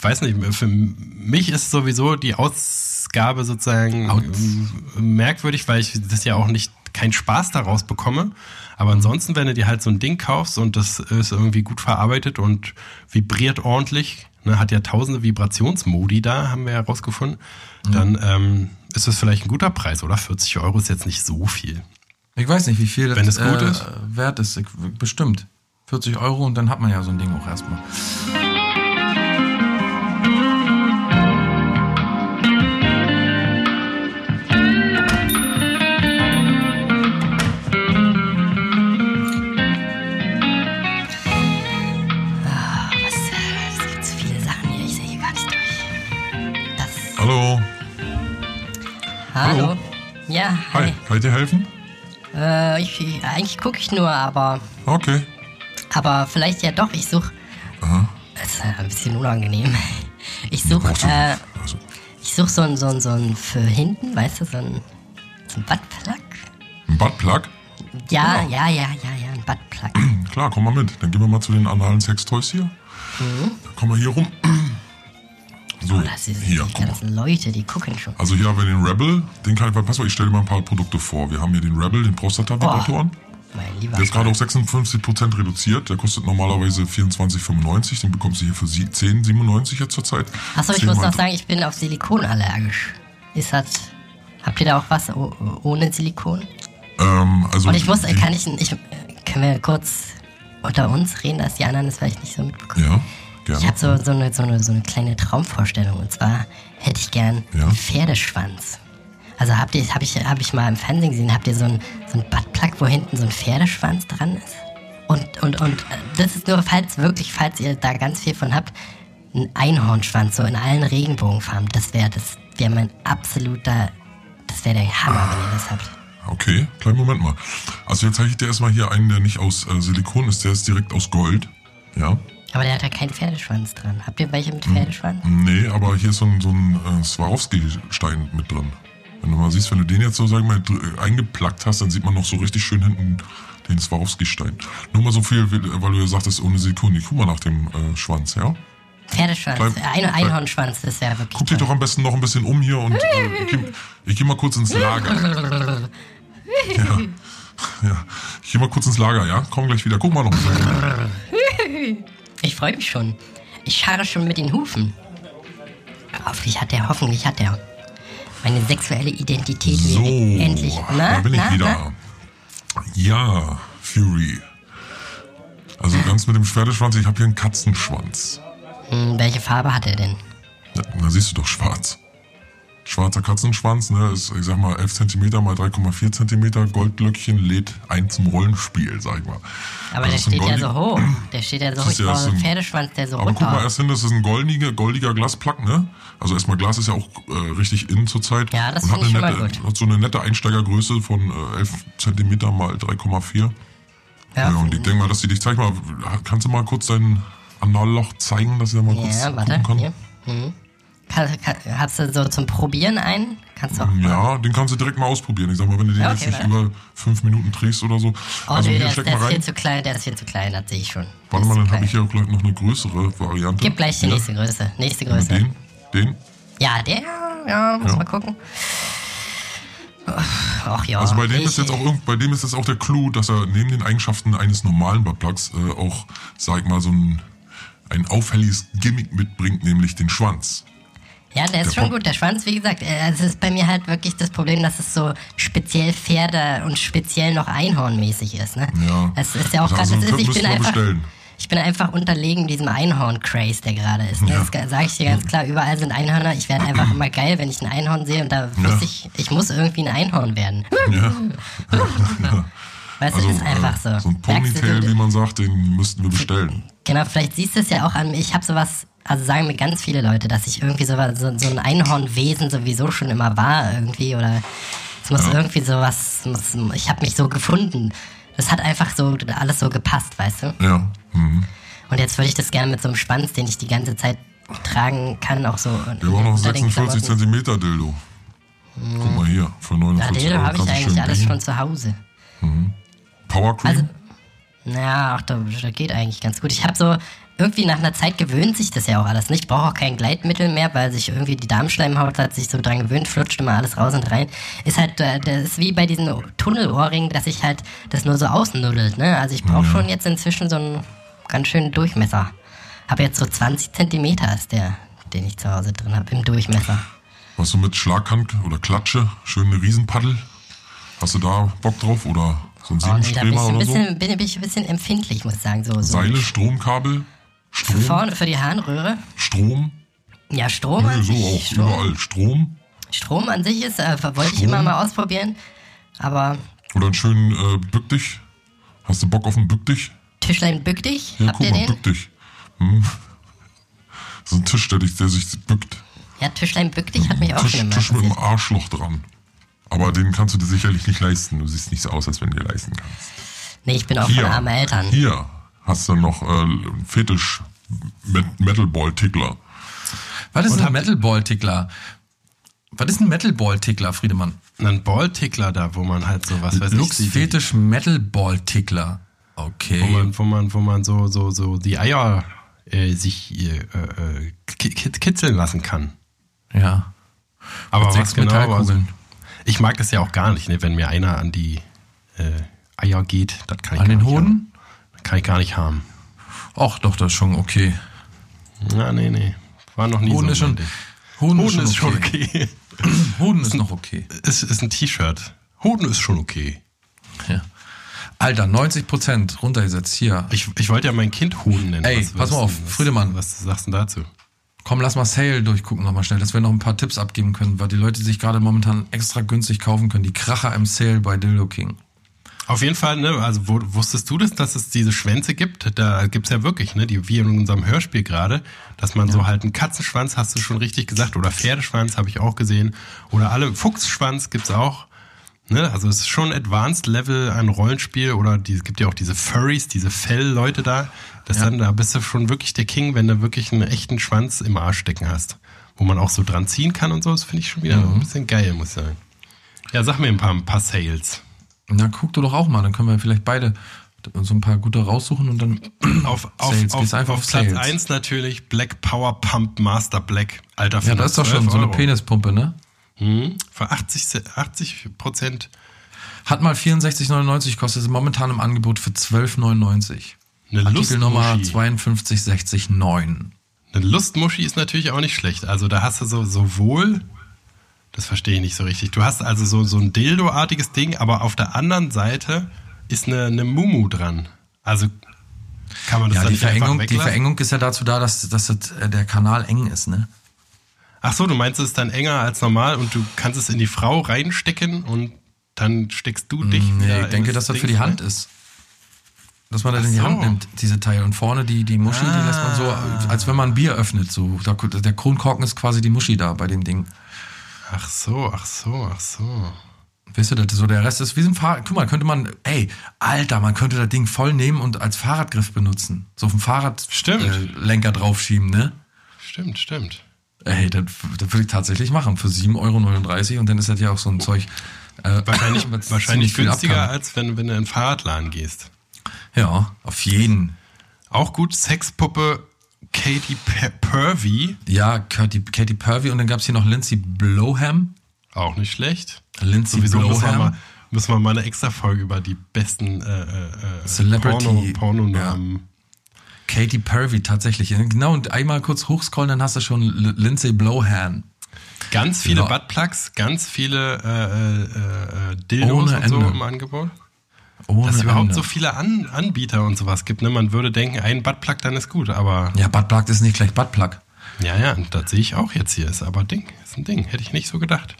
S1: weiß nicht, für mich ist sowieso die Ausgabe sozusagen
S2: Aus.
S1: ähm, merkwürdig, weil ich das ja auch nicht keinen Spaß daraus bekomme. Aber ansonsten, wenn du dir halt so ein Ding kaufst und das ist irgendwie gut verarbeitet und vibriert ordentlich, ne, hat ja tausende Vibrationsmodi da, haben wir ja rausgefunden, dann ähm, ist das vielleicht ein guter Preis, oder? 40 Euro ist jetzt nicht so viel.
S2: Ich weiß nicht, wie viel das
S1: Wenn es gut
S2: äh,
S1: ist.
S2: wert ist. Ich, bestimmt. 40 Euro und dann hat man ja so ein Ding auch erstmal.
S3: Was, es gibt so viele Sachen hier, ich sehe hier gar nicht durch. Das.
S4: Hallo.
S3: Hallo.
S4: Hallo.
S3: Ja,
S4: Hi.
S3: hi.
S4: Kann ich dir helfen?
S3: Äh, ich, eigentlich gucke ich nur, aber.
S4: Okay.
S3: Aber vielleicht ja doch, ich suche.
S4: Aha.
S3: Das ist ein bisschen unangenehm. Ich suche, äh.
S4: Also,
S3: ich suche so ein, so ein, so ein für hinten, weißt du, so ein, so ein Buttplug.
S4: ein Buttplug?
S3: Ja,
S4: Genau.
S3: ja, ja, ja, ja, ein Buttplug.
S4: Klar, komm mal mit. Dann gehen wir mal zu den analen Sextoys hier.
S3: Mhm.
S4: Dann komm mal hier rum.
S3: Oh, das ist
S4: hier, guck mal.
S3: Leute, die gucken schon.
S4: Also hier haben wir den Rebel. Den kann ich, pass mal, ich stelle dir mal ein paar Produkte vor. Wir haben hier den Rebel, den Prostata-Vibratoren.
S3: Lieber.
S4: Der ist gerade auf 56% reduziert. Der kostet normalerweise 24,95. Den bekommst du hier für sie- 10,97 jetzt zurzeit.
S3: Achso, ich
S4: 10
S3: muss noch sagen, ich bin auf Silikon allergisch. Ist das. Habt ihr da auch was ohne Silikon?
S4: Ähm, also
S3: Und ich muss, kann ich, ich, können wir kurz unter uns reden, dass die anderen das vielleicht nicht so mitbekommen?
S4: Ja, gerne.
S3: Ich habe so, so, eine, so, eine, so eine kleine Traumvorstellung. Und zwar hätte ich gern
S4: Ja.
S3: einen Pferdeschwanz. Also habt ihr, habe ich, hab ich mal im Fernsehen gesehen, habt ihr so ein, so ein Buttplug, wo hinten so ein Pferdeschwanz dran ist? Und, und, und äh, das ist nur, falls wirklich, falls ihr da ganz viel von habt, ein Einhornschwanz, so in allen Regenbogenfarben. Das wäre das wäre mein absoluter, das wäre der Hammer, wenn ihr das habt.
S4: Okay, kleinen Moment mal. Also jetzt zeige ich dir erstmal hier einen, der nicht aus äh, Silikon ist, der ist direkt aus Gold. Ja.
S3: Aber der hat ja keinen Pferdeschwanz dran. Habt ihr welche
S4: Hm.
S3: mit Pferdeschwanz?
S4: Nee, aber hier ist so ein, so ein äh, Swarovski-Stein mit drin. Wenn du mal siehst, wenn du den jetzt so, sag ich mal, dr- eingeplackt hast, dann sieht man noch so richtig schön hinten den Swarovski-Stein. Nur mal so viel, weil du ja sagtest, ohne. Ich guck mal nach dem äh, Schwanz, ja?
S3: Pferdeschwanz,
S4: Bleib-
S3: äh, ein Einhornschwanz, das wäre wirklich
S4: Guck dich doch am besten noch ein bisschen um hier und äh, ich, geh, ich geh mal kurz ins Lager. Ja. ja. Ich geh mal kurz ins Lager, ja? Komm gleich wieder. Guck mal noch.
S3: Ich freue mich schon. Ich scharre schon mit den Hufen. Hoffentlich hat er, hoffentlich hat er. Meine sexuelle Identität
S4: So,
S3: endlich. Na,
S4: da bin ich
S3: na,
S4: wieder. Ja, Fury. Also ganz mit dem Pferdeschwanz, ich habe hier einen Katzenschwanz.
S3: Na? Hm, welche Farbe hat er denn?
S4: Na, da siehst du doch schwarz. Schwarzer Katzenschwanz, ne, ist, ich sag mal, 11 cm mal 3,4 cm. Goldlöckchen lädt ein zum Rollenspiel, sag ich mal.
S3: Aber
S4: Das
S3: der steht ja so hoch. Der steht ja so
S4: Das
S3: hoch.
S4: ist
S3: Ich
S4: ja so ein-
S3: Pferdeschwanz, der so
S4: Aber guck mal erst hin, das ist ein goldiger, goldiger Glasplack, ne? Also erstmal Glas ist ja auch äh, richtig in zurzeit.
S3: Ja, das
S4: und hat,
S3: find ich schon mal
S4: nette,
S3: gut.
S4: hat so eine nette Einsteigergröße von äh, 11 cm mal 3,4. Ja, und ich denke mal, dass die dich, zeig mal, kannst du mal kurz dein Analloch zeigen, dass ich da mal kurz
S3: Ja, warte.
S4: gucken kann?
S3: Hier. Hm. Hast du so zum Probieren einen? Kannst du auch.
S4: Ja, den kannst du direkt mal ausprobieren. Ich sag mal, wenn du den
S3: Ja,
S4: jetzt
S3: okay,
S4: nicht über fünf Minuten drehst oder so.
S3: Oh,
S4: also
S3: nee,
S4: hier,
S3: der, der ist viel zu klein, der ist viel zu klein, das sehe ich schon.
S4: Warte mal, dann habe ich hier auch gleich noch eine größere Variante.
S3: Gib gleich die
S4: Ja.
S3: nächste Größe. Nächste Größe.
S4: Den, den.
S3: Ja, der, ja, muss
S4: Ja.
S3: mal gucken. Ach ja.
S4: Also bei dem ist jetzt auch bei dem ist jetzt auch der Clou, dass er neben den Eigenschaften eines normalen Buttplugs äh, auch, sag ich mal, so ein, ein auffälliges Gimmick mitbringt, nämlich den Schwanz.
S3: Ja, der ist schon gut. Der Schwanz, wie gesagt, äh, es ist bei mir halt wirklich das Problem, dass es so speziell Pferde und speziell noch Einhornmäßig ist. Ne?
S4: Ja.
S3: Es ist ja auch
S4: Also
S3: gerade, ist, ich bin einfach,
S4: bestellen.
S3: ich bin einfach unterlegen diesem Einhorn-Craze, der gerade ist. Ne?
S4: Ja.
S3: Das sage ich dir ganz klar. Überall sind Einhörner. Ich werde einfach immer geil, wenn ich ein Einhorn sehe und da muss ich, ich muss irgendwie ein Einhorn werden.
S4: Ja.
S3: Weißt
S4: Also
S3: du, ist einfach so.
S4: äh, so ein Ponytail, wie man sagt, den müssten wir bestellen.
S3: Genau, vielleicht siehst du es ja auch an mir. Ich habe sowas, also sagen mir ganz viele Leute, dass ich irgendwie sowas, so, so ein Einhornwesen sowieso schon immer war irgendwie oder es muss irgendwie sowas, muss, ich habe mich so gefunden. Das hat einfach so alles so gepasst, weißt du?
S4: Ja. Mhm.
S3: Und jetzt würde ich das gerne mit so einem Schwanz, den ich die ganze Zeit tragen kann, auch so.
S4: Wir haben auch noch
S3: unter den
S4: 46
S3: Klamotten.
S4: Zentimeter Dildo. Guck mal hier, für
S3: Ja,
S4: 49
S3: Dildo
S4: Euro
S3: habe ich eigentlich alles schon zu Hause.
S4: Power Cream?
S3: Also- Ja, ach, da, da geht eigentlich ganz gut. Ich habe so, irgendwie nach einer Zeit gewöhnt sich das ja auch alles nicht. Ich brauche auch kein Gleitmittel mehr, weil sich irgendwie die Darmschleimhaut hat sich so dran gewöhnt, flutscht immer alles raus und rein. Ist halt, äh, das ist wie bei diesen Tunnelohrringen, dass sich halt das nur so ausnuddelt, ne? Also ich brauche schon jetzt inzwischen so einen ganz schönen Durchmesser. Habe jetzt so 20 Zentimeter ist der, den ich zu Hause drin habe, im Durchmesser.
S4: Was du mit Schlaghand oder Klatsche, schön eine Riesenpaddel? Hast du da Bock drauf? Oder so ein
S3: Oh, nee, da bin ich,
S4: Siebenstreber
S3: ein
S4: oder so?
S3: bisschen, bin, bin ich ein bisschen empfindlich, muss ich sagen. So, so
S4: Seile, Stromkabel, Strom,
S3: Vorne für die Harnröhre.
S4: Strom,
S3: Ja, Strom an
S4: so auch
S3: Strom,
S4: überall. Strom
S3: Strom an sich ist, äh, wollte ich immer mal ausprobieren. Aber
S4: oder einen schönen äh, Bück dich. Hast du Bock auf einen Bück dich?
S3: Tischlein bück dich.
S4: Ja,
S3: Habt
S4: guck
S3: ihr
S4: mal,
S3: den?
S4: bück dich. Hm. So ein Tisch, der, dich, der sich bückt.
S3: Ja, Tischlein bück dich hat mich auch
S4: Tisch,
S3: schon immer
S4: Tisch mit einem
S3: interessiert.
S4: Arschloch dran. Aber den kannst du dir sicherlich nicht leisten. Du siehst nicht so aus, als wenn du dir leisten kannst.
S3: Nee, ich bin auch von armen Eltern.
S4: hier hast du noch äh, Fetisch Met Metalball-Tickler.
S2: Was ist ein Metalball-Tickler? Was ist ein Metalball-Tickler, Friedemann?
S1: Ein Balltickler da, wo man halt so was weiß
S2: Lux
S1: ich, die-
S2: Fetisch Metalball-Tickler.
S1: wo
S2: Okay.
S1: man, wo man, wo man so, so, so die Eier äh, sich äh, äh, ki- ki- kitzeln lassen kann.
S2: Ja.
S1: Aber
S2: Mit
S1: was
S2: sechs
S1: genau? Also, ich mag das ja auch gar nicht, ne? wenn mir einer an die äh, Eier geht. Das kann ich
S2: An
S1: gar
S2: den Hoden?
S1: Haben. Kann ich gar nicht haben.
S2: Ach, doch, das ist schon okay.
S1: Na, nee, nee. War noch nie
S2: Hoden
S1: so.
S2: ist schon. Hoden
S1: Hoden ist schon okay.
S2: Hoden ist noch okay.
S1: Es ist ein T-Shirt. Hoden ist schon okay.
S2: Ja. Alter, 90 Prozent runtergesetzt hier.
S1: Ich, ich wollte ja mein Kind Hoden nennen.
S2: Ey, pass mal auf, Friedemann.
S1: Was sagst du dazu?
S2: Komm, lass mal Sale durchgucken nochmal schnell, dass wir noch ein paar Tipps abgeben können, weil die Leute sich gerade momentan extra günstig kaufen können. Die Kracher im Sale bei Dildo King.
S1: Auf jeden Fall, ne, also wo, wusstest du das, dass es diese Schwänze gibt? Da gibt's ja wirklich, ne, die wie in unserem Hörspiel gerade, dass man so halt einen Katzenschwanz, hast du schon richtig gesagt, oder Pferdeschwanz habe ich auch gesehen, oder alle Fuchsschwanz gibt's auch. Ne, also es ist schon Advanced Level an Rollenspiel oder die, es gibt ja auch diese Furries, diese Fell-Leute da. Das
S2: Ja.
S1: dann, da bist du schon wirklich der King, wenn du wirklich einen echten Schwanz im Arsch stecken hast. Wo man auch so dran ziehen kann und so, das finde ich schon wieder ein bisschen geil, muss ich sagen. Ja, sag mir ein paar, ein paar Sales.
S2: Na, guck du doch auch mal, dann können wir vielleicht beide so ein paar gute raussuchen und dann
S1: Auf, auf,
S2: Sales,
S1: auf, auf
S2: auf
S1: Platz
S2: Sales.
S1: 1 natürlich Black Power Pump Master Black. Alter,
S2: Ja, das ist doch schon so eine Penispumpe, ne?
S1: Mhm. Für 80, Se- 80 Prozent.
S2: Hat mal 64,99 kostet es momentan im Angebot für 12,99.
S1: Eine
S2: Artikelnummer
S1: Lustmuschi.
S2: 52609.
S1: Eine Lustmuschi ist natürlich auch nicht schlecht. Also da hast du so sowohl, das verstehe ich nicht so richtig. Du hast also so, so ein Dildo-artiges Ding, aber auf der anderen Seite ist eine, eine Mumu dran. Also kann man das
S2: Ja,
S1: dann
S2: die
S1: nicht
S2: Verengung, die? Verengung ist ja dazu da, dass, dass das, äh, der Kanal eng ist, ne?
S1: Ach so, du meinst, es ist dann enger als normal und du kannst es in die Frau reinstecken und dann steckst du dich
S2: Nee,
S1: wieder
S2: ich denke, dass das für die Hand
S1: rein.
S2: ist. Dass man das
S1: Ach
S2: in die
S1: so.
S2: Hand nimmt, diese Teile. Und vorne die, die Muschi, die lässt man so,
S1: Ah.
S2: als wenn man ein Bier öffnet. So. Der Kronkorken ist quasi die Muschi da bei dem Ding.
S1: Ach so, ach so, ach so.
S2: Weißt du, das so der Rest ist wie so ein Fahrrad. Guck mal, könnte man, ey, Alter, man könnte das Ding voll nehmen und als Fahrradgriff benutzen. So auf dem Fahrradlenker
S1: Stimmt.
S2: äh, Lenker draufschieben, ne?
S1: Stimmt, stimmt.
S2: Ey, das, das würde ich tatsächlich machen für 7,39 Euro und dann ist das ja auch so ein Zeug. Äh,
S1: Wahrscheinlich, wahrscheinlich günstiger, als wenn, wenn du in den Fahrradladen gehst.
S2: Ja, auf jeden.
S1: Auch gut, Sexpuppe Katy Purvey.
S2: Ja, Katy, Katy Purvey und dann gab's hier noch Lindsay Blowham.
S1: Auch nicht schlecht.
S2: Lindsay
S1: Sowieso müssen wir,
S2: Blowham.
S1: mal, müssen wir mal eine extra Folge über die besten äh, äh, äh,
S2: Celebrity,
S1: Porno, Pornonamen.
S2: Katy Purvey tatsächlich. Genau, und einmal kurz hochscrollen, dann hast du schon L Lindsay Blowham.
S1: Ganz viele
S2: Ja.
S1: Buttplugs, ganz viele äh, äh, äh, Dildos
S2: Ohne
S1: und so
S2: Ende.
S1: im Angebot.
S2: Ohne
S1: Dass es überhaupt
S2: Ende.
S1: so viele An Anbieter und sowas gibt. Ne? Man würde denken, ein Buttplug, dann ist gut. Aber
S2: Ja, Buttplug ist nicht gleich Buttplug.
S1: ja, ja, und das sehe ich auch jetzt hier. Ist aber Ding, ist ein Ding. Hätte ich nicht so gedacht.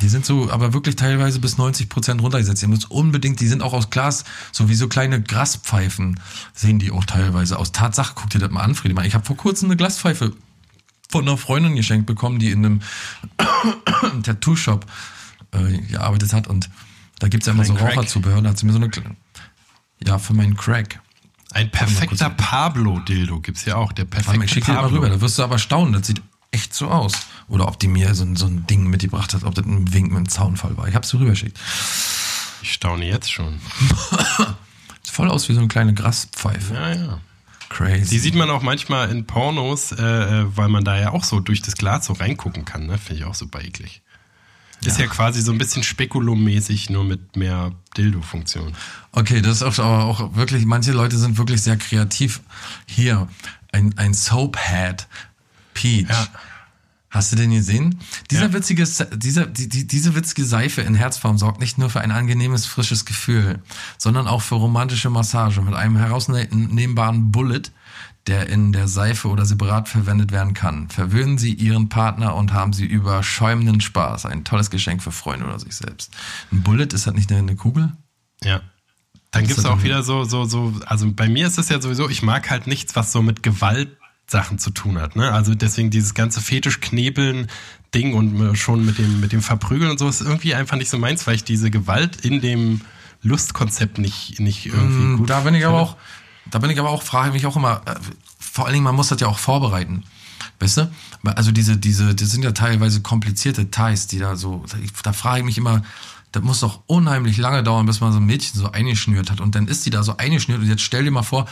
S2: Die sind so, aber wirklich teilweise bis 90 Prozent runtergesetzt. Ihr müsst unbedingt, die sind auch aus Glas, so wie so kleine Graspfeifen sehen die auch teilweise aus. Tatsache, guck dir das mal an, Friedemann. Ich habe vor kurzem eine Glaspfeife von einer Freundin geschenkt bekommen, die in einem Tattoo-Shop äh, gearbeitet hat. Und da gibt's ja immer so? Raucherzubehör. Da hat sie mir so eine, ja, für meinen Crack.
S1: Ein perfekter Pablo-Dildo gibt's ja auch. Der perfekte
S2: ich schick dir das mal
S1: Pablo.
S2: rüber, da wirst du aber staunen, das sieht echt so aus. Oder ob die mir so, ein- so ein Ding mitgebracht hat, ob das ein Wink mit dem Zaunfall war. Ich hab's dir rübergeschickt.
S1: Ich staune jetzt schon.
S2: Sieht voll aus wie so eine kleine Graspfeife.
S1: Ja, ja.
S2: Crazy.
S1: Die sieht man auch manchmal in Pornos, äh, äh, weil man da ja auch so durch das Glas so reingucken kann. Ne? Finde ich auch super eklig. Ist ja. quasi so ein bisschen Spekulum-mäßig, nur mit mehr Dildo-Funktion.
S2: Okay, das ist auch, aber auch wirklich, manche Leute sind wirklich sehr kreativ. Hier, ein, ein Soaphead. Peach.
S1: Ja.
S2: Hast du den gesehen? Dieser
S1: Ja.
S2: witzige, Se- dieser, die, die, diese witzige Seife in Herzform sorgt nicht nur für ein angenehmes, frisches Gefühl, sondern auch für romantische Massage mit einem herausnehmbaren Bullet, der in der Seife oder separat verwendet werden kann. Verwöhnen Sie Ihren Partner und haben Sie überschäumenden Spaß. Ein tolles Geschenk für Freunde oder sich selbst. Ein Bullet, ist das nicht eine, Kugel?
S1: Ja. Dann gibt's
S2: das
S1: auch wieder so, so, so, also bei mir ist es ja sowieso, ich mag halt nichts, was so mit Gewaltsachen zu tun hat. Ne? Also deswegen dieses ganze Fetischknebeln Ding und schon mit dem, mit dem Verprügeln und so ist irgendwie einfach nicht so meins, weil ich diese Gewalt in dem Lustkonzept nicht, nicht irgendwie gut
S2: Mm, Da bin ich aber auch, da bin ich aber auch, frage mich auch immer, äh, vor allen Dingen, man muss das ja auch vorbereiten. Weißt du? Also diese, diese, das sind ja teilweise komplizierte Details, die da so, da frage ich mich immer, das muss doch unheimlich lange dauern, bis man so ein Mädchen so eingeschnürt hat. Und dann ist die da so eingeschnürt und jetzt stell dir mal vor,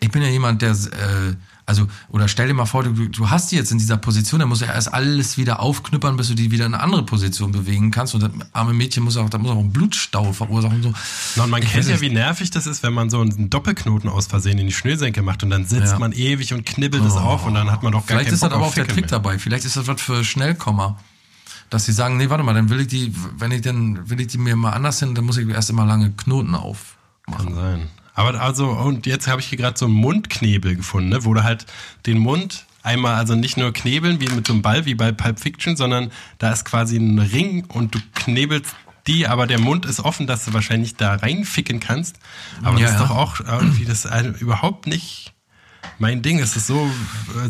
S2: ich bin ja jemand, der, äh, also, oder stell dir mal vor, du, du hast die jetzt in dieser Position, dann musst du ja erst alles wieder aufknüppern, bis du die wieder in eine andere Position bewegen kannst. Und das arme Mädchen muss auch, da muss auch einen Blutstau verursachen und so.
S1: Na, und man
S2: Ich
S1: kennt ja, wie nervig das ist, wenn man so einen Doppelknoten aus Versehen in die Schnürsenkel macht und dann sitzt
S2: Ja. Oh.
S1: man ewig und knibbelt es auf und dann hat man doch gar
S2: Vielleicht ist das
S1: Bock
S2: aber
S1: auf
S2: auch der Trick
S1: mehr.
S2: dabei. Vielleicht ist das was für Schnellkommer. Dass sie sagen, nee, warte mal, dann will ich die, wenn ich dann, will ich die mir mal anders hin, dann muss ich erst immer lange Knoten aufmachen.
S1: Kann sein. Aber also, und jetzt habe ich hier gerade so einen Mundknebel gefunden, ne, wo du halt den Mund Einmal also nicht nur knebeln wie mit so einem Ball wie bei Pulp Fiction, sondern da ist quasi ein Ring und du knebelst die, aber der Mund ist offen, dass du wahrscheinlich da reinficken kannst. Aber
S2: Ja,
S1: das ist doch auch irgendwie das überhaupt nicht mein Ding. Es ist so,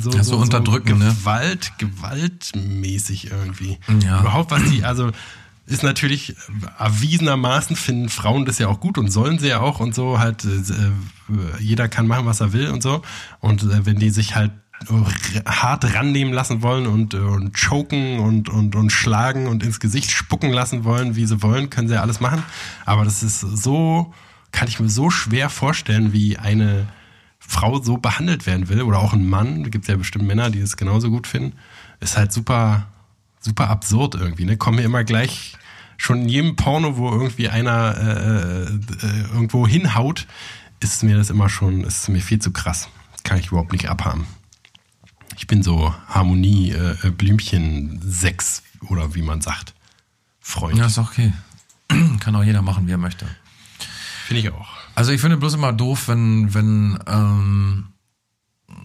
S1: so,
S2: Ja, so unterdrückend, ne?
S1: Gewalt, gewaltmäßig irgendwie.
S2: Ja.
S1: Überhaupt was die, also ist natürlich äh, erwiesenermaßen finden Frauen das ja auch gut und sollen sie ja auch und so halt äh, äh, jeder kann machen was er will und so und wenn die sich halt hart rannehmen lassen wollen und, und choken und, und, und schlagen und ins Gesicht spucken lassen wollen, wie sie wollen, können sie ja alles machen. Aber das ist so, kann ich mir so schwer vorstellen, wie eine Frau so behandelt werden will oder auch ein Mann, da gibt es ja bestimmt Männer, die es genauso gut finden, ist halt super, super absurd irgendwie. Ne? Kommen mir immer gleich schon in jedem Porno, wo irgendwie einer äh, äh, irgendwo hinhaut, ist mir das immer schon, ist mir viel zu krass. Kann ich überhaupt nicht abhaben. Ich bin so Harmonie, äh, äh, Blümchen 6 oder wie man sagt. Freund.
S2: Ja, ist okay. Kann auch jeder machen, wie er möchte.
S1: Finde ich auch.
S2: Also ich finde bloß immer doof, wenn, wenn, ähm,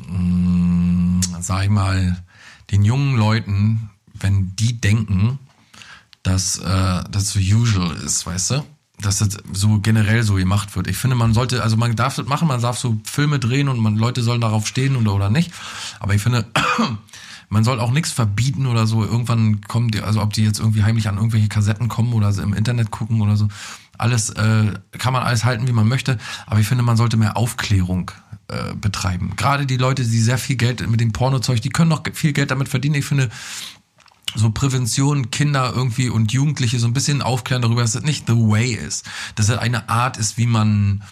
S2: mh, sag ich mal, den jungen Leuten, wenn die denken, dass äh, das so usual ist, weißt du? Dass das so generell so gemacht wird. Ich finde, man sollte, also man darf das machen, man darf so Filme drehen und man, Leute sollen darauf stehen oder, oder nicht. Aber ich finde, man soll auch nichts verbieten oder so. Irgendwann kommen die, also ob die jetzt irgendwie heimlich an irgendwelche Kassetten kommen oder im Internet gucken oder so. Alles äh, kann man alles halten, wie man möchte. Aber ich finde, man sollte mehr Aufklärung äh, betreiben. Gerade die Leute, die sehr viel Geld mit dem Pornozeug, die können noch viel Geld damit verdienen. Ich finde, so Prävention, Kinder irgendwie und Jugendliche so ein bisschen aufklären darüber, dass das nicht the way ist. Dass das eine Art ist, wie man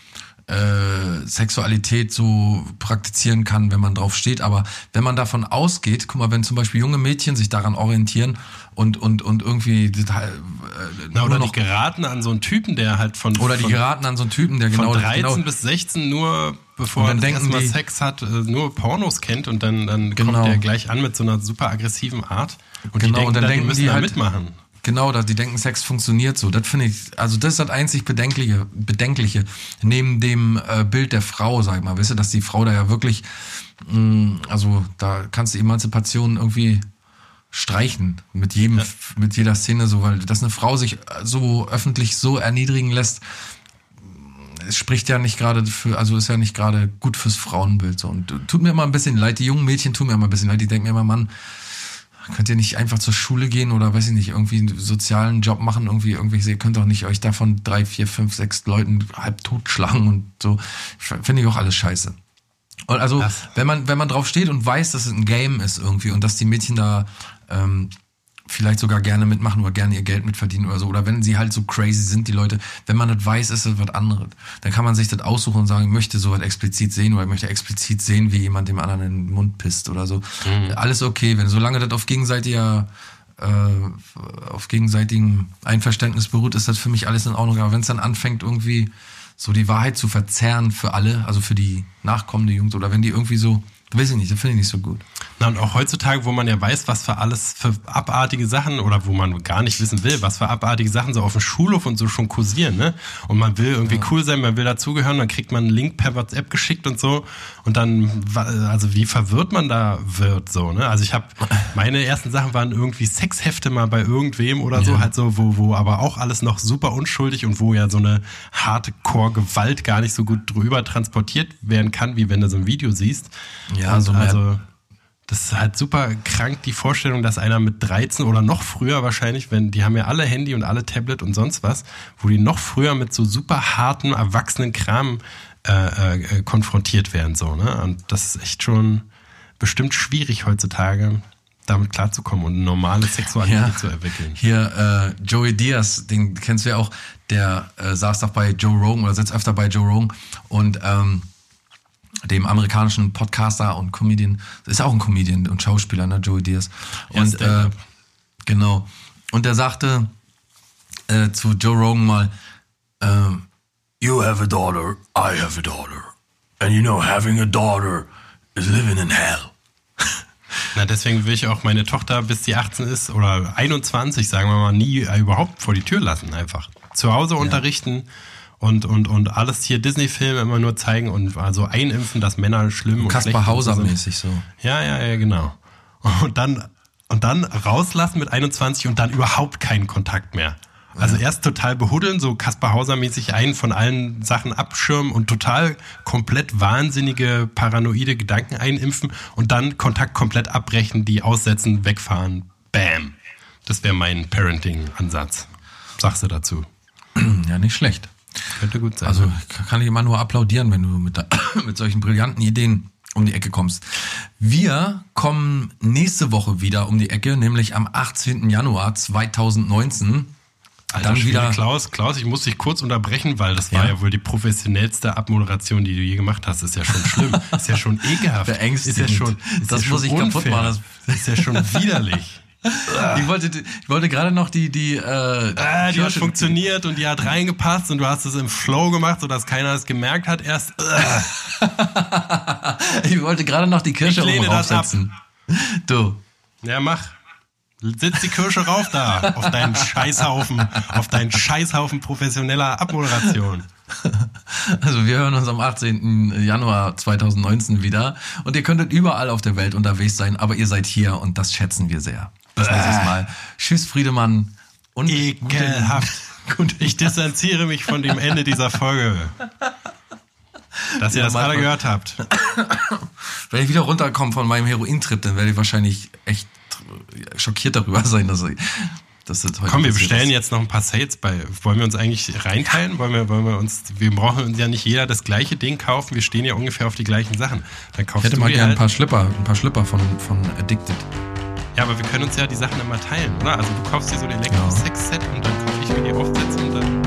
S2: äh, Sexualität so praktizieren kann, wenn man drauf steht. Aber wenn man davon ausgeht, guck mal, wenn zum Beispiel junge Mädchen sich daran orientieren und, und, und irgendwie äh,
S1: Na, oder
S2: noch,
S1: die geraten an so einen Typen, der halt von,
S2: oder die
S1: von,
S2: geraten an so einen Typen, der
S1: von
S2: genau,
S1: 13
S2: genau
S1: bis 16 nur, bevor er
S2: denken
S1: erste Mal
S2: die-
S1: Sex hat, äh, nur Pornos kennt und dann, dann
S2: Genau.
S1: kommt der gleich an mit so einer super aggressiven Art. Und
S2: Genau,
S1: die denken,
S2: und dann
S1: dann,
S2: denken
S1: die müssen
S2: die
S1: da
S2: halt-
S1: mitmachen.
S2: Genau, dass die denken, Sex funktioniert so. Das finde ich, also das ist das einzig Bedenkliche, Bedenkliche. Neben dem äh, Bild der Frau, sag ich mal, weißt du, dass die Frau da ja wirklich, mh, also da kannst du Emanzipation irgendwie streichen mit jedem, mit jeder Szene so, weil dass eine Frau sich so öffentlich so erniedrigen lässt, es spricht ja nicht gerade für, also ist ja nicht gerade gut fürs Frauenbild so. Und tut mir immer ein bisschen leid, die jungen Mädchen tun mir immer ein bisschen leid, die denken mir immer, Mann, könnt ihr nicht einfach zur Schule gehen oder weiß ich nicht, irgendwie einen sozialen Job machen, irgendwie, irgendwie, ihr könnt doch nicht euch davon drei, vier, fünf, sechs Leuten halb totschlagen und so. Finde ich auch alles scheiße. Und also,
S1: Das-
S2: wenn man, wenn man drauf steht und weiß, dass es ein Game ist irgendwie und dass die Mädchen da ähm, vielleicht sogar gerne mitmachen oder gerne ihr Geld mitverdienen oder so, oder wenn sie halt so crazy sind, die Leute, wenn man das weiß, ist das was anderes. Dann kann man sich das aussuchen und sagen, ich möchte sowas explizit sehen oder ich möchte explizit sehen, wie jemand dem anderen in den Mund pisst oder so. Alles okay, wenn solange das auf gegenseitiger äh, auf gegenseitigem Einverständnis beruht, ist das für mich alles in Ordnung. Aber wenn es dann anfängt, irgendwie so die Wahrheit zu verzerren für alle, also für die nachkommende Jugend, oder wenn die irgendwie so, weiß ich nicht, das finde ich nicht so gut.
S1: Na, und auch heutzutage, wo man ja weiß, was für alles für abartige Sachen oder wo man gar nicht wissen will, was für abartige Sachen so auf dem Schulhof und so schon kursieren, ne? Und man will irgendwie cool sein, man will dazugehören, dann kriegt man einen Link per WhatsApp geschickt und so und dann, also wie verwirrt man da wird, so, ne? Also ich habe, meine ersten Sachen waren irgendwie Sexhefte mal bei irgendwem oder so,
S2: Ja.
S1: halt so, wo, wo aber auch alles noch super unschuldig und wo ja so eine Hardcore-Gewalt gar nicht so gut drüber transportiert werden kann, wie wenn du so ein Video siehst.
S2: Ja,
S1: und
S2: so mehr-
S1: also das ist halt super krank, die Vorstellung, dass einer mit 13 oder noch früher wahrscheinlich, wenn die haben ja alle Handy und alle Tablet und sonst was, wo die noch früher mit so super harten, erwachsenen Kram äh, äh, konfrontiert werden. so ne? Und das ist echt schon bestimmt schwierig heutzutage, damit klarzukommen und eine normale Sexualität zu entwickeln.
S2: Hier, äh, Joey Diaz, den kennst du ja auch, der äh, saß doch bei Joe Rogan oder sitzt öfter bei Joe Rogan und ähm, dem amerikanischen Podcaster und Comedian, ist auch ein Comedian und Schauspieler, ne, Joey Diaz.
S1: Ja,
S2: Und äh,
S1: Stand-up.
S2: genau. Und der sagte äh, zu Joe Rogan mal, ähm, You have a daughter, I have a daughter. And you know, having a daughter is living in hell.
S1: Na, deswegen will ich auch meine Tochter, bis sie 18 ist oder 21, sagen wir mal, nie äh, überhaupt vor die Tür lassen einfach. Zu Hause unterrichten und, und, und alles hier Disney-Filme immer nur zeigen und also einimpfen, dass Männer schlimm und
S2: Kaspar
S1: schlecht
S2: Hauser
S1: sind.
S2: mäßig so.
S1: Ja, ja, ja, genau. Und dann, und dann rauslassen mit 21 und dann überhaupt keinen Kontakt mehr. Also erst total behuddeln, so Kaspar Hauser-mäßig einen von allen Sachen abschirmen und total komplett wahnsinnige, paranoide Gedanken einimpfen und dann Kontakt komplett abbrechen, die aussetzen, wegfahren. Bam. Das wäre mein Parenting-Ansatz. Sagst du dazu?
S2: Ja, nicht schlecht.
S1: Könnte gut sein.
S2: Also kann ich immer nur applaudieren, wenn du mit, da- mit solchen brillanten Ideen um die Ecke kommst. Wir kommen nächste Woche wieder um die Ecke, nämlich am 18. Januar 2019.
S1: Alter
S2: dann wieder
S1: Klaus, Klaus, ich muss dich kurz unterbrechen, weil das war
S2: Ja.
S1: ja wohl die professionellste Abmoderation, die du je gemacht hast. Ist ja schon schlimm. ist ja schon ekelhaft. Ist ja schon, ist
S2: Das
S1: ja
S2: muss
S1: schon
S2: ich kaputt
S1: unfair.
S2: machen.
S1: ist ja schon widerlich.
S2: Ich wollte, ich wollte gerade noch die, die, äh,
S1: Ah, die hat funktioniert und die hat reingepasst und du hast es im Flow gemacht, sodass keiner es gemerkt hat erst.
S2: Ich wollte gerade noch die Kirsche
S1: Ich lehne
S2: oben
S1: das ab.
S2: aufsetzen. Du.
S1: Ja, mach. Sitz die Kirsche rauf da, auf deinen Scheißhaufen, auf deinen Scheißhaufen professioneller Abmoderation.
S2: Also wir hören uns am 18. Januar 2019 wieder und ihr könntet überall auf der Welt unterwegs sein, aber ihr seid hier und das schätzen wir sehr. Bis nächstes Mal. Tschüss Friedemann und
S1: Ekelhaft.
S2: Gute,
S1: Ich distanziere mich von dem Ende dieser Folge. Dass ihr
S2: Ja,
S1: das alle gehört habt.
S2: Wenn ich wieder runterkomme von meinem Herointrip, dann werde ich wahrscheinlich echt schockiert darüber sein, dass, ich, dass das heute
S1: Komm, wir bestellen
S2: ist.
S1: jetzt noch ein paar Sales bei. Wollen wir uns eigentlich reinteilen? Wollen wir, wollen wir uns, wir brauchen uns ja nicht jeder das gleiche Ding kaufen. Wir stehen ja ungefähr auf die gleichen Sachen. Dann
S2: Ich
S1: kaufst
S2: hätte
S1: du
S2: mal gerne ein
S1: halt,
S2: paar Schlipper, ein paar Schlipper von, von Addicted.
S1: Ja, aber wir können uns ja die Sachen immer teilen, oder? Also du kaufst dir so ein Elektro-Sex-Set und dann kaufe ich mir die Aufsätze und dann